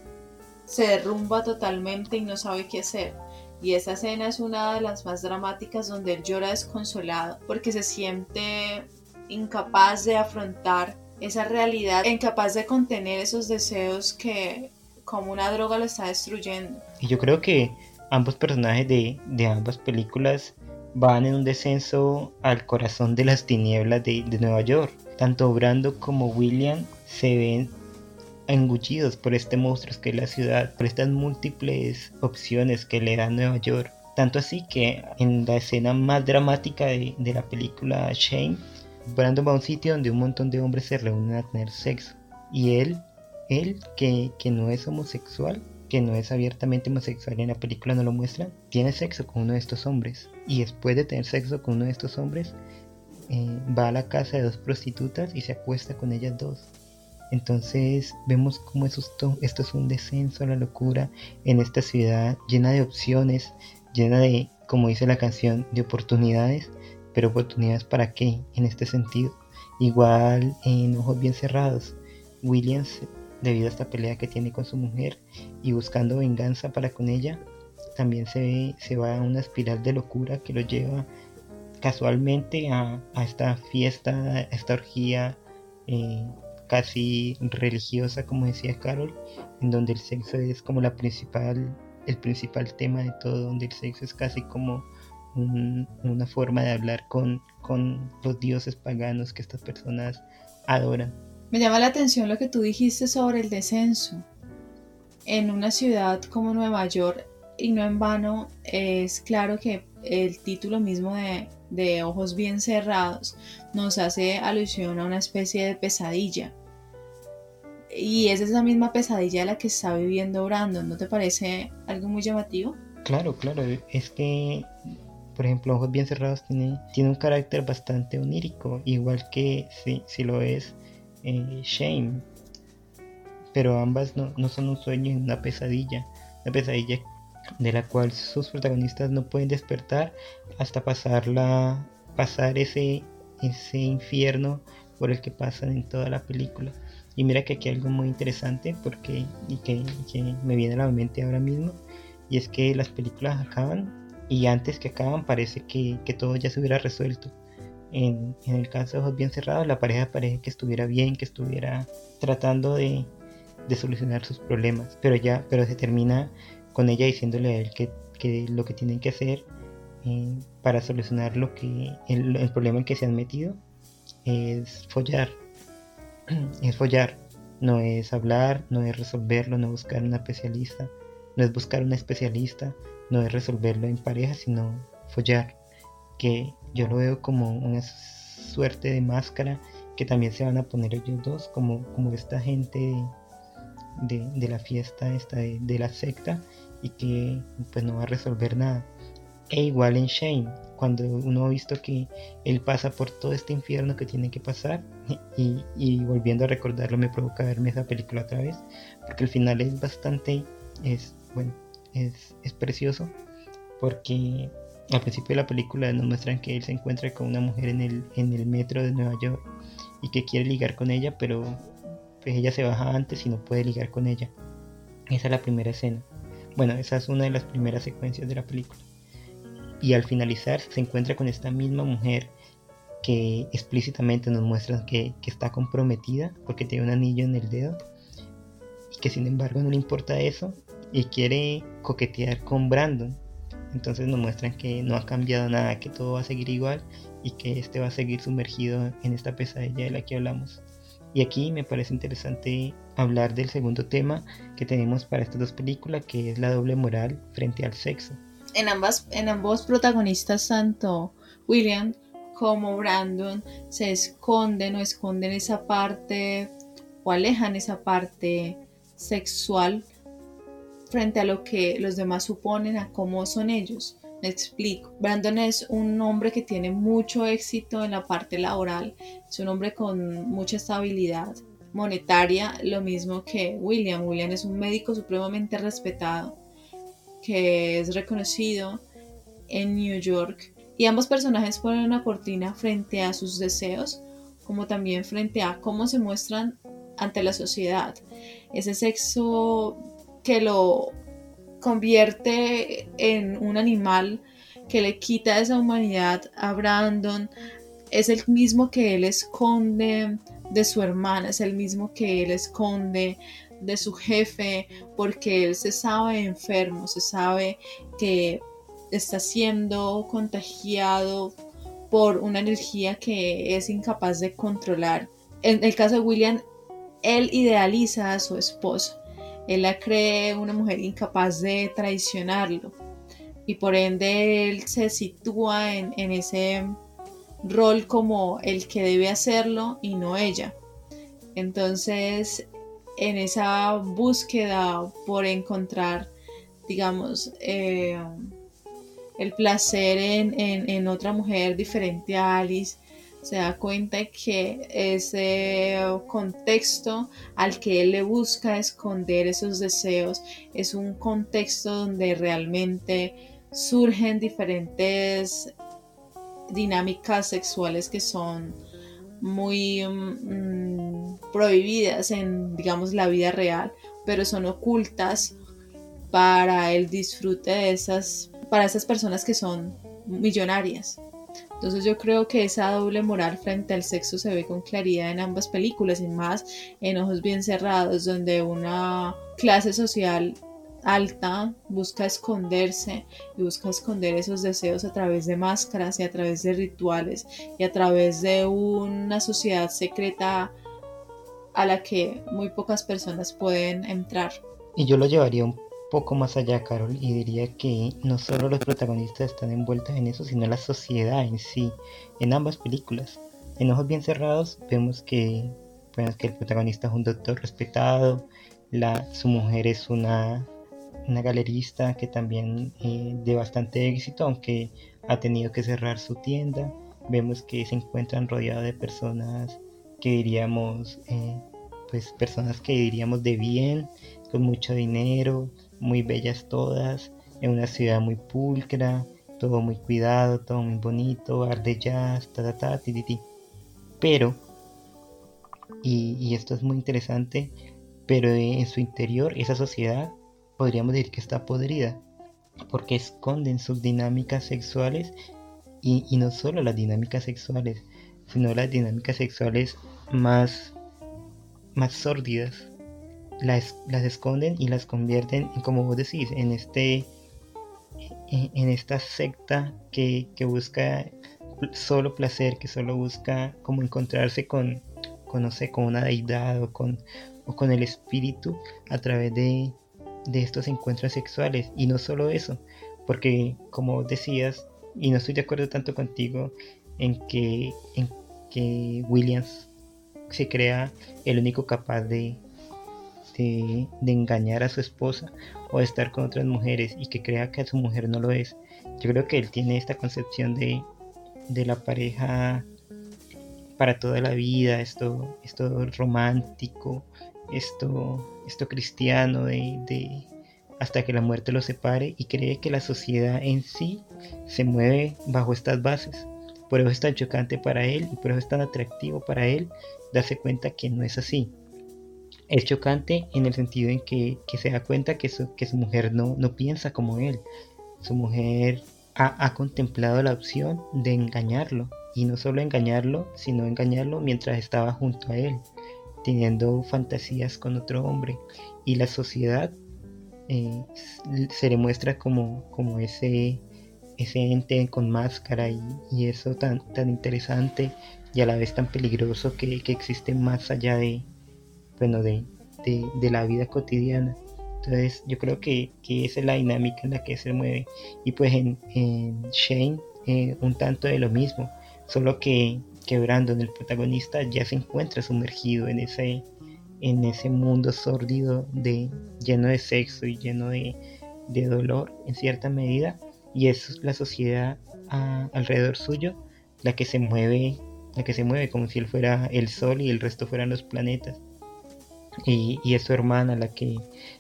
se derrumba totalmente y no sabe qué hacer. Y esa escena es una de las más dramáticas donde él llora desconsolado porque se siente incapaz de afrontar esa realidad, incapaz de contener esos deseos que como una droga lo está destruyendo. Y yo creo que ambos personajes de, ambas películas van en un descenso al corazón de las tinieblas de, Nueva York. Tanto Brando como William se ven engullidos por este monstruo que es la ciudad, por estas múltiples opciones que le da Nueva York. Tanto así que en la escena más dramática de, de la película Shane, Brando va a un sitio donde un montón de hombres se reúnen a tener sexo. Y él él, que, no es homosexual, que no es abiertamente homosexual en la película no lo muestra, tiene sexo con uno de estos hombres. Y después de tener sexo con uno de estos hombres, eh, va a la casa de dos prostitutas y se acuesta con ellas dos. Entonces vemos cómo esto, esto es un descenso a la locura en esta ciudad llena de opciones, llena de, como dice la canción, de oportunidades, pero oportunidades para qué en este sentido. Igual en Ojos Bien Cerrados, Williams, debido a esta pelea que tiene con su mujer y buscando venganza para con ella, también se, ve, se va a una espiral de locura que lo lleva casualmente a, esta fiesta, a esta orgía eh, casi religiosa, como decía Carol, en donde el sexo es como la principal, el principal tema de todo, donde el sexo es casi como una forma de hablar con, con los dioses paganos que estas personas adoran. Me llama la atención lo que tú dijiste sobre el descenso. En una ciudad como Nueva York, y no en vano, es claro que el título mismo de, de Ojos Bien Cerrados nos hace alusión a una especie de pesadilla. Y es esa misma pesadilla la que está viviendo Brandon, ¿no te parece algo muy llamativo? Claro, claro, es que por ejemplo, Ojos Bien Cerrados tiene, tiene un carácter bastante onírico, igual que si, si lo es eh, Shame. Pero ambas no, no son un sueño y una pesadilla. Una pesadilla de la cual sus protagonistas no pueden despertar hasta pasarla, pasar ese, ese infierno por el que pasan en toda la película. Y mira que aquí hay algo muy interesante porque y que, que me viene a la mente ahora mismo y es que las películas acaban y antes que acaban parece que, todo ya se hubiera resuelto. En, el caso de Ojos Bien Cerrados, la pareja parece que estuviera bien, que estuviera tratando de, solucionar sus problemas, pero ya, pero se termina con ella diciéndole a él que, lo que tienen que hacer eh, para solucionar lo que el, el, problema en que se han metido es follar, es follar, no es hablar, no es resolverlo, no buscar un especialista, no es buscar un especialista, no es resolverlo en pareja, sino follar, que yo lo veo como una suerte de máscara que también se van a poner ellos dos, como, como esta gente de, la fiesta, esta de, la secta, y que pues no va a resolver nada. E igual en Shane, cuando uno ha visto que él pasa por todo este infierno que tiene que pasar, y, y volviendo a recordarlo me provoca verme esa película otra vez, porque el final es bastante, es bueno, es, precioso porque al principio de la película nos muestran que él se encuentra con una mujer en el, en el metro de Nueva York y que quiere ligar con ella, pero pues ella se baja antes y no puede ligar con ella. Esa es la primera escena. Bueno, esa es una de las primeras secuencias de la película. Y al finalizar se encuentra con esta misma mujer que explícitamente nos muestra que, que está comprometida porque tiene un anillo en el dedo y que sin embargo no le importa eso y quiere coquetear con Brandon. Entonces nos muestran que no ha cambiado nada, que todo va a seguir igual y que este va a seguir sumergido en esta pesadilla de la que hablamos. Y aquí me parece interesante hablar del segundo tema que tenemos para estas dos películas, que es la doble moral frente al sexo. En, ambas, en ambos protagonistas, tanto William como Brandon, se esconden o esconden esa parte o alejan esa parte sexual frente a lo que los demás suponen a cómo son ellos. Me explico. Brandon es un hombre que tiene mucho éxito en la parte laboral, es un hombre con mucha estabilidad monetaria, lo mismo que William. William es un médico supremamente respetado, que es reconocido en New York. Y ambos personajes ponen una cortina frente a sus deseos, como también frente a cómo se muestran ante la sociedad. Ese sexo que lo convierte en un animal que le quita esa humanidad a Brandon es el mismo que él esconde de su hermana, es el mismo que él esconde de su jefe, porque él se sabe enfermo, se sabe que está siendo contagiado por una energía que es incapaz de controlar. En el caso de William, él idealiza a su esposa él la cree una mujer incapaz de traicionarlo y por ende él se sitúa en, ese rol como el que debe hacerlo y no ella. Entonces, en esa búsqueda por encontrar, digamos, eh, el placer en, en, otra mujer diferente a Alice, se da cuenta que ese contexto al que él le busca esconder esos deseos es un contexto donde realmente surgen diferentes dinámicas sexuales que son muy mm, prohibidas en, digamos, la vida real, pero son ocultas para el disfrute de esas, para esas personas que son millonarias. Entonces yo creo que esa doble moral frente al sexo se ve con claridad en ambas películas y más en Ojos Bien Cerrados, donde una clase social alta busca esconderse y busca esconder esos deseos a través de máscaras y a través de rituales y a través de una sociedad secreta a la que muy pocas personas pueden entrar. Y yo lo llevaría un poco más allá, Carol, y diría que no solo los protagonistas están envueltos en eso, sino la sociedad en sí, en ambas películas. En Ojos Bien Cerrados vemos que, que el protagonista es un doctor respetado, la, su mujer es una, una galerista que también eh, de bastante éxito, aunque ha tenido que cerrar su tienda. Vemos que se encuentran rodeados de personas que diríamos, eh, pues personas que diríamos de bien, mucho dinero, muy bellas todas, en una ciudad muy pulcra, todo muy cuidado, todo muy bonito, arde jazz, ta ta ta, ti, ti, ti. Pero, y, esto es muy interesante, pero en su interior esa sociedad podríamos decir que está podrida, porque esconden sus dinámicas sexuales y, y no solo las dinámicas sexuales, sino las dinámicas sexuales más, más sórdidas, las, esconden y las convierten, en, como vos decís, en este en, esta secta que, busca solo placer, que solo busca como encontrarse con, con con una deidad o con, o con el espíritu a través de, de estos encuentros sexuales. Y no solo eso, porque como decías, y no estoy de acuerdo tanto contigo en que, en que Williams se crea el único capaz de, de, engañar a su esposa o de estar con otras mujeres y que crea que a su mujer no lo es. Yo creo que él tiene esta concepción de, de la pareja para toda la vida, esto, esto romántico, esto, esto cristiano de, de hasta que la muerte lo separe y cree que la sociedad en sí se mueve bajo estas bases. Por eso es tan chocante para él y por eso es tan atractivo para él darse cuenta que no es así es chocante en el sentido en que, se da cuenta que su, que su mujer no, no piensa como él. Su mujer ha, ha, contemplado la opción de engañarlo. Y no solo engañarlo, sino engañarlo mientras estaba junto a él, teniendo fantasías con otro hombre. Y la sociedad eh, se le muestra como, como ese, ese ente con máscara y, y, eso tan, tan interesante y a la vez tan peligroso que, que existe más allá de, bueno, de, de, la vida cotidiana. Entonces yo creo que, que, esa es la dinámica en la que se mueve. Y pues en, en Shane eh, un tanto de lo mismo, solo que, que Brandon, el protagonista, ya se encuentra sumergido en ese, en ese mundo sórdido de, lleno de sexo y lleno de, de dolor en cierta medida. Y es la sociedad alrededor suyo la que se mueve, la que se mueve como si él fuera el sol y el resto fueran los planetas y, es su hermana la que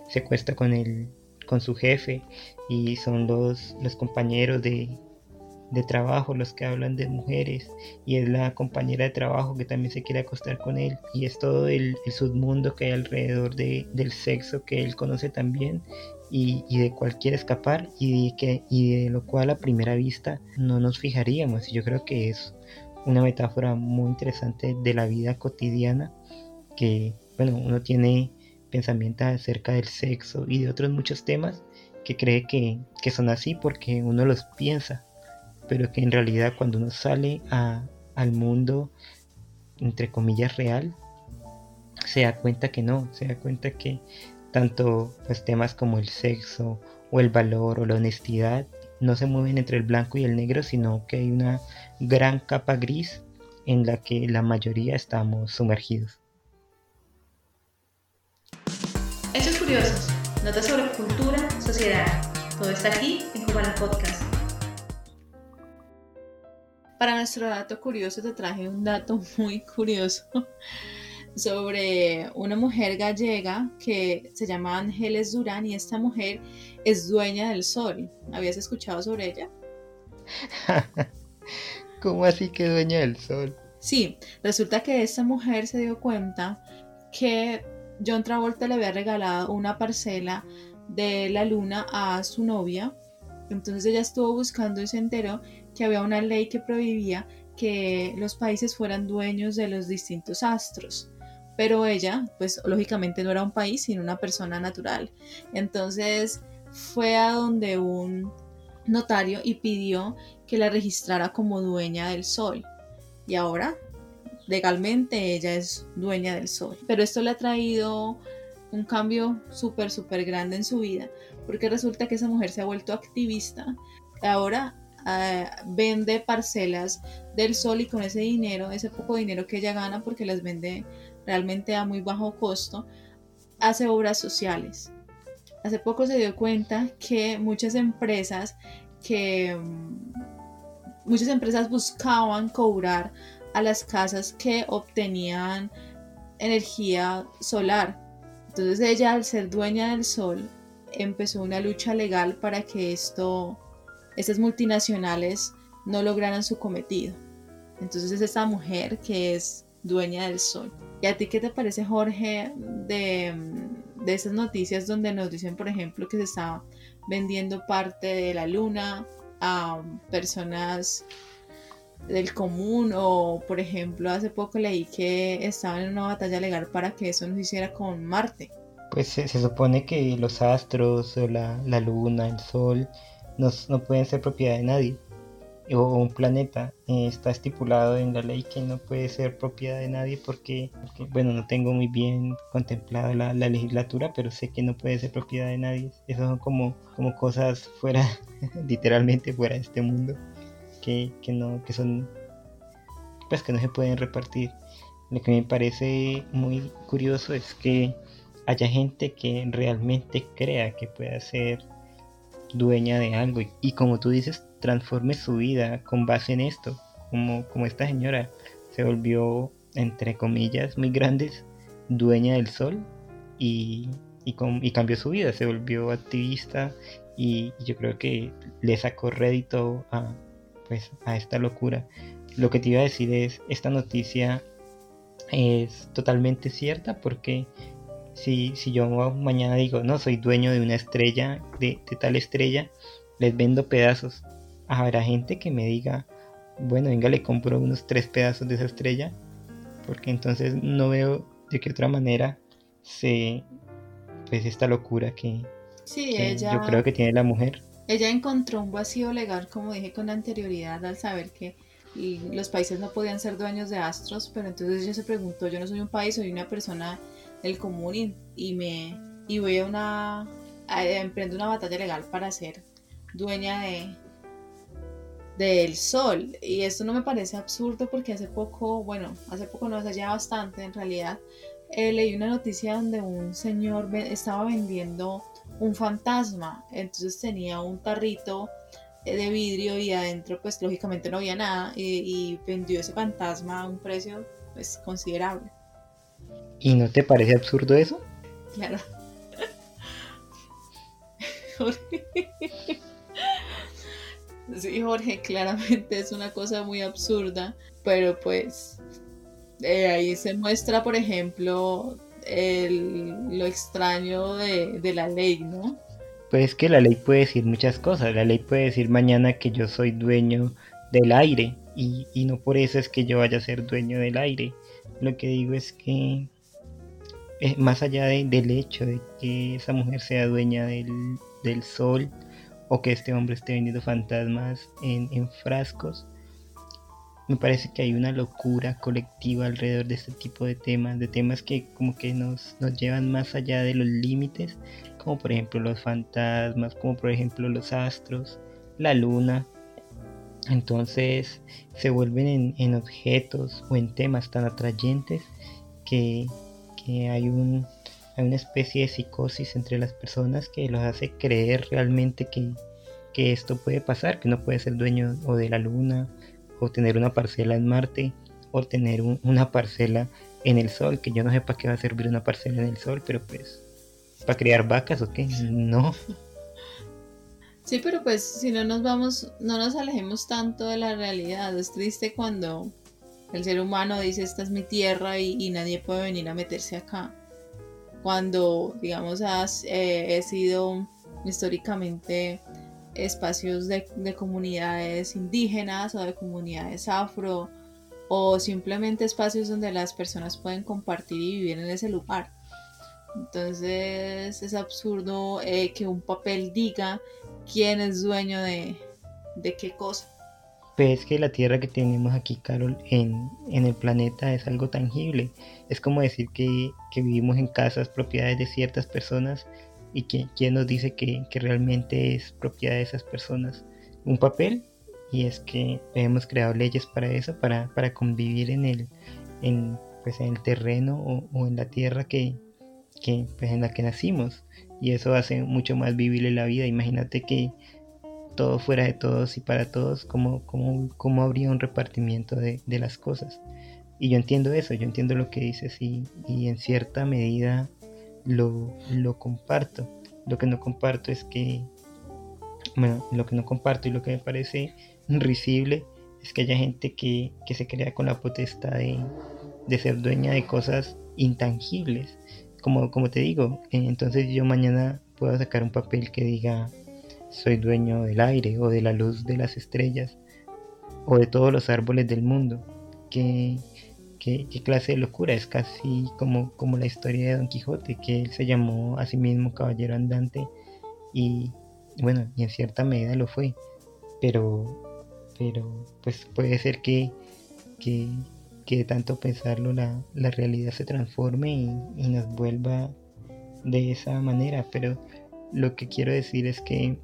se acuesta con el, con su jefe y son los, los compañeros de, trabajo los que hablan de mujeres y es la compañera de trabajo que también se quiere acostar con él y es todo el, submundo que hay alrededor de, del sexo que él conoce también y, y, de cual quiere escapar y de, que, y de lo cual a primera vista no nos fijaríamos. Y yo creo que es una metáfora muy interesante de la vida cotidiana que bueno, uno tiene pensamientos acerca del sexo y de otros muchos temas que cree que, son así porque uno los piensa, pero que en realidad cuando uno sale al mundo, entre comillas, real, se da cuenta que no, se da cuenta que tanto pues, temas como el sexo o el valor o la honestidad no se mueven entre el blanco y el negro, sino que hay una gran capa gris en la que la mayoría estamos sumergidos. Hechos curiosos, notas sobre cultura, sociedad. Todo está aquí en Cubana Podcast. Para nuestro dato curioso te traje un dato muy curioso sobre una mujer gallega que se llama Ángeles Durán y esta mujer es dueña del sol. ¿Habías escuchado sobre ella? ¿Cómo así que dueña del sol? Sí, resulta que esta mujer se dio cuenta que John Travolta le había regalado una parcela de la luna a su novia. Entonces ella estuvo buscando y se enteró que había una ley que prohibía que los países fueran dueños de los distintos astros. Pero ella, pues lógicamente no era un país, sino una persona natural. Entonces fue a donde un notario y pidió que la registrara como dueña del sol. Y ahora, legalmente, ella es dueña del sol. Pero esto le ha traído un cambio súper, súper grande en su vida, porque resulta que esa mujer se ha vuelto activista. Ahora eh, vende parcelas del sol y con ese dinero, ese poco dinero que ella gana, porque las vende realmente a muy bajo costo, hace obras sociales. Hace poco se dio cuenta que muchas empresas que mm, muchas empresas buscaban cobrar a las casas que obtenían energía solar. Entonces ella, al ser dueña del sol, empezó una lucha legal para que esto, estas multinacionales no lograran su cometido. Entonces es esta mujer que es dueña del sol. ¿Y a ti qué te parece, Jorge, de, de esas noticias donde nos dicen, por ejemplo, que se está vendiendo parte de la luna a personas del común o por ejemplo hace poco leí que estaban en una batalla legal para que eso no se hiciera con Marte. Pues se, supone que los astros o la, la luna, el sol no, no pueden ser propiedad de nadie. O un planeta eh, está estipulado en la ley que no puede ser propiedad de nadie porque, bueno no tengo muy bien contemplada la, legislatura pero sé que no puede ser propiedad de nadie. Eso son como como cosas fuera literalmente fuera de este mundo que, no que son pues que no se pueden repartir. Lo que me parece muy curioso es que haya gente que realmente crea que pueda ser dueña de algo y como tú dices transforme su vida con base en esto, como, como esta señora se volvió, entre comillas, muy grandes, dueña del sol y, y, cambió su vida, se volvió activista y, yo creo que le sacó rédito a, pues, a esta locura. Lo que te iba a decir es, esta noticia es totalmente cierta porque si, si yo mañana digo, no, soy dueño de una estrella, de, de tal estrella, les vendo pedazos habrá gente que me diga, bueno, venga, le compro unos tres pedazos de esa estrella, porque entonces no veo de qué otra manera se, pues esta locura que, sí, ella, yo creo que tiene la mujer. Ella encontró un vacío legal, como dije con anterioridad, al saber que los países no podían ser dueños de astros, pero entonces ella se preguntó, yo no soy un país, soy una persona del común y, me y voy a una a, emprendo una batalla legal para ser dueña de, del sol. Y esto no me parece absurdo porque hace poco, bueno, hace poco no, hace ya bastante en realidad, eh, leí una noticia donde un señor estaba vendiendo un fantasma. Entonces tenía un tarrito eh, de vidrio y adentro pues lógicamente no había nada y, vendió ese fantasma a un precio pues considerable. ¿Y no te parece absurdo eso? Claro. Sí, Jorge, claramente es una cosa muy absurda, pero pues eh, ahí se muestra, por ejemplo, lo extraño de, la ley, ¿no? Pues que la ley puede decir muchas cosas. La ley puede decir mañana que yo soy dueño del aire y, no por eso es que yo vaya a ser dueño del aire. Lo que digo es que eh, más allá del hecho de que esa mujer sea dueña del, del sol, o que este hombre esté vendiendo fantasmas en, frascos. Me parece que hay una locura colectiva alrededor de este tipo de temas, de temas que como que nos, nos llevan más allá de los límites, como por ejemplo los fantasmas, como por ejemplo los astros, la luna. Entonces se vuelven en, en objetos o en temas tan atrayentes que, que hay un, hay una especie de psicosis entre las personas que los hace creer realmente que, esto puede pasar, que uno puede ser dueño o de la luna o tener una parcela en Marte, o tener una parcela en el Sol, que yo no sé para qué va a servir una parcela en el Sol, pero pues, ¿para criar vacas o qué? No. Sí, pero pues si no nos vamos, no nos alejemos tanto de la realidad. Es triste cuando el ser humano dice esta es mi tierra y, nadie puede venir a meterse acá. Cuando, digamos, has, eh, he sido históricamente espacios de, de, comunidades indígenas o de comunidades afro o simplemente espacios donde las personas pueden compartir y vivir en ese lugar. Entonces es absurdo eh, que un papel diga quién es dueño de, de qué cosa. Pues que la tierra que tenemos aquí, Carol, en, en el planeta es algo tangible. Es como decir que, que, vivimos en casas, propiedades de ciertas personas y que quién nos dice que, que realmente es propiedad de esas personas. Un papel y es que hemos creado leyes para eso, para, para convivir en el, en, pues en el terreno o, o en la tierra que, que pues en la que nacimos y eso hace mucho más vivible la vida. Imagínate que todo fuera de todos y para todos, ¿cómo, cómo, habría un repartimiento de, las cosas? Y yo entiendo eso, yo entiendo lo que dices y, y en cierta medida lo, lo, comparto. Lo que no comparto es que, bueno, lo que no comparto y lo que me parece risible es que haya gente que, que se crea con la potestad de, de ser dueña de cosas intangibles como, te digo, eh, entonces yo mañana puedo sacar un papel que diga soy dueño del aire o de la luz de las estrellas o de todos los árboles del mundo. ¿Qué, clase de locura? Es casi como, como la historia de Don Quijote, que él se llamó a sí mismo caballero andante y bueno, y en cierta medida lo fue. Pero, pero pues puede ser que, que, que de tanto pensarlo la, realidad se transforme y, nos vuelva de esa manera. Pero lo que quiero decir es que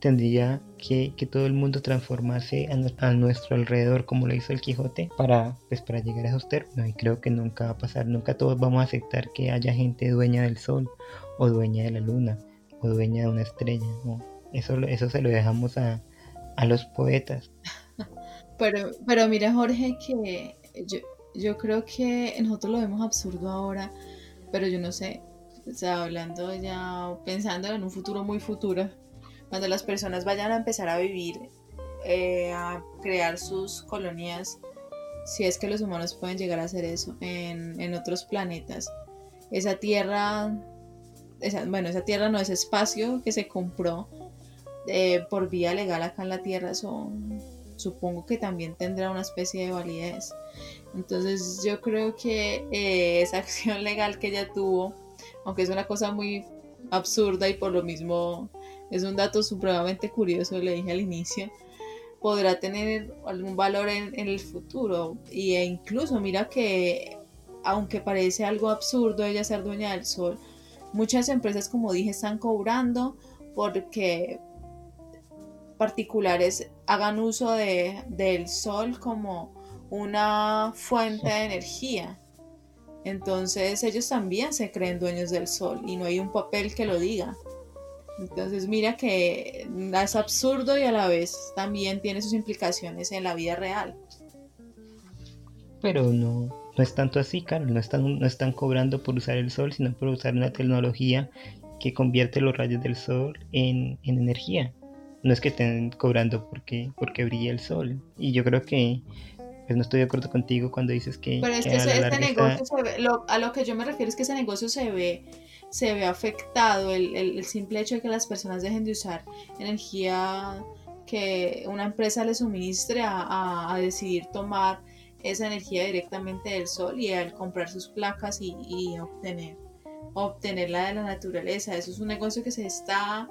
tendría que, todo el mundo transformarse a, nuestro alrededor como lo hizo el Quijote para, pues, para llegar a esos términos y creo que nunca va a pasar, nunca todos vamos a aceptar que haya gente dueña del sol o dueña de la luna o dueña de una estrella, eso, eso se lo dejamos a, a los poetas. Pero, pero mira, Jorge, que yo, yo creo que nosotros lo vemos absurdo ahora, pero yo no sé, o sea, hablando ya, pensando en un futuro muy futuro, cuando las personas vayan a empezar a vivir, eh, a crear sus colonias, si es que los humanos pueden llegar a hacer eso en, en otros planetas, esa tierra, bueno, esa tierra no es espacio que se compró eh, por vía legal acá en la tierra, son supongo que también tendrá una especie de validez. Entonces yo creo que eh, esa acción legal que ella tuvo, aunque es una cosa muy absurda y por lo mismo es un dato supremamente curioso, le dije al inicio, podrá tener algún valor en, el futuro. Y e incluso mira que, aunque parece algo absurdo ella ser dueña del sol, muchas empresas, como dije, están cobrando porque particulares hagan uso de, del sol como una fuente de energía. Entonces ellos también se creen dueños del sol y no hay un papel que lo diga. Entonces mira que es absurdo y a la vez también tiene sus implicaciones en la vida real. Pero no, no es tanto así, Carlos. No están, no están cobrando por usar el sol, sino por usar una tecnología que convierte los rayos del sol en, en energía no es que estén cobrando porque, porque brilla el sol. Y yo creo que pues no estoy de acuerdo contigo cuando dices que... Pero es que, este negocio se ve, a lo que yo me refiero es que ese negocio se ve, se ve afectado, el, el, simple hecho de que las personas dejen de usar energía que una empresa les suministre a, a, decidir tomar esa energía directamente del sol y al comprar sus placas y, y obtener obtenerla de la naturaleza. Eso es un negocio que se está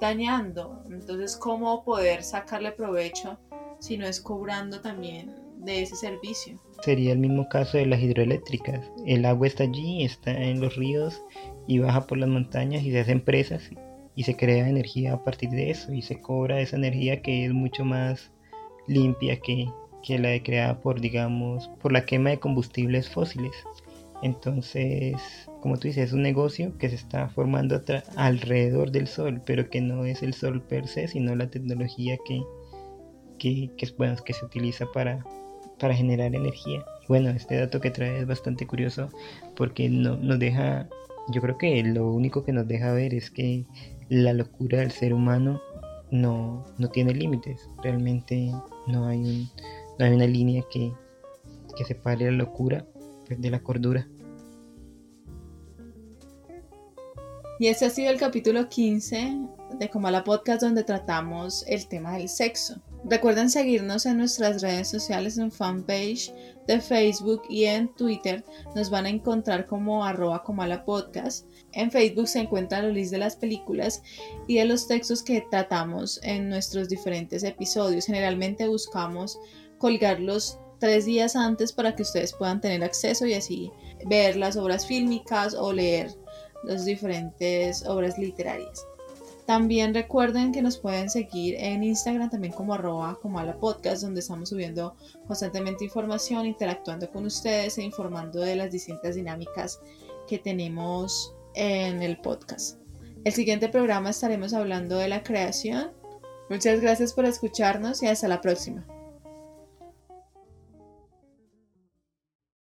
dañando. Entonces, ¿cómo poder sacarle provecho si no es cobrando también de ese servicio? Sería el mismo caso de las hidroeléctricas. El agua está allí, está en los ríos y baja por las montañas y se hacen presas y se crea energía a partir de eso y se cobra esa energía que es mucho más limpia que, que la creada por, digamos, por la quema de combustibles fósiles. Entonces, como tú dices, es un negocio que se está formando alrededor del sol, pero que no es el sol per se, sino la tecnología que, que, que, bueno, que se utiliza para, para generar energía. Bueno, este dato que trae es bastante curioso porque no, nos deja, yo creo que lo único que nos deja ver es que la locura del ser humano no, no tiene límites. Realmente no hay, no hay una línea que, que separe la locura pues, de la cordura. Y este ha sido el capítulo 15 de Comala Podcast donde tratamos el tema del sexo. Recuerden seguirnos en nuestras redes sociales en fanpage de Facebook y en Twitter. Nos van a encontrar como arroba Comala Podcast. En Facebook se encuentran los links de las películas y de los textos que tratamos en nuestros diferentes episodios. Generalmente buscamos colgarlos tres días antes para que ustedes puedan tener acceso y así ver las obras fílmicas o leer las diferentes obras literarias. También recuerden que nos pueden seguir en Instagram también como arroba como a la podcast donde estamos subiendo constantemente información, interactuando con ustedes e informando de las distintas dinámicas que tenemos en el podcast. El siguiente programa estaremos hablando de la creación. Muchas gracias por escucharnos y hasta la próxima.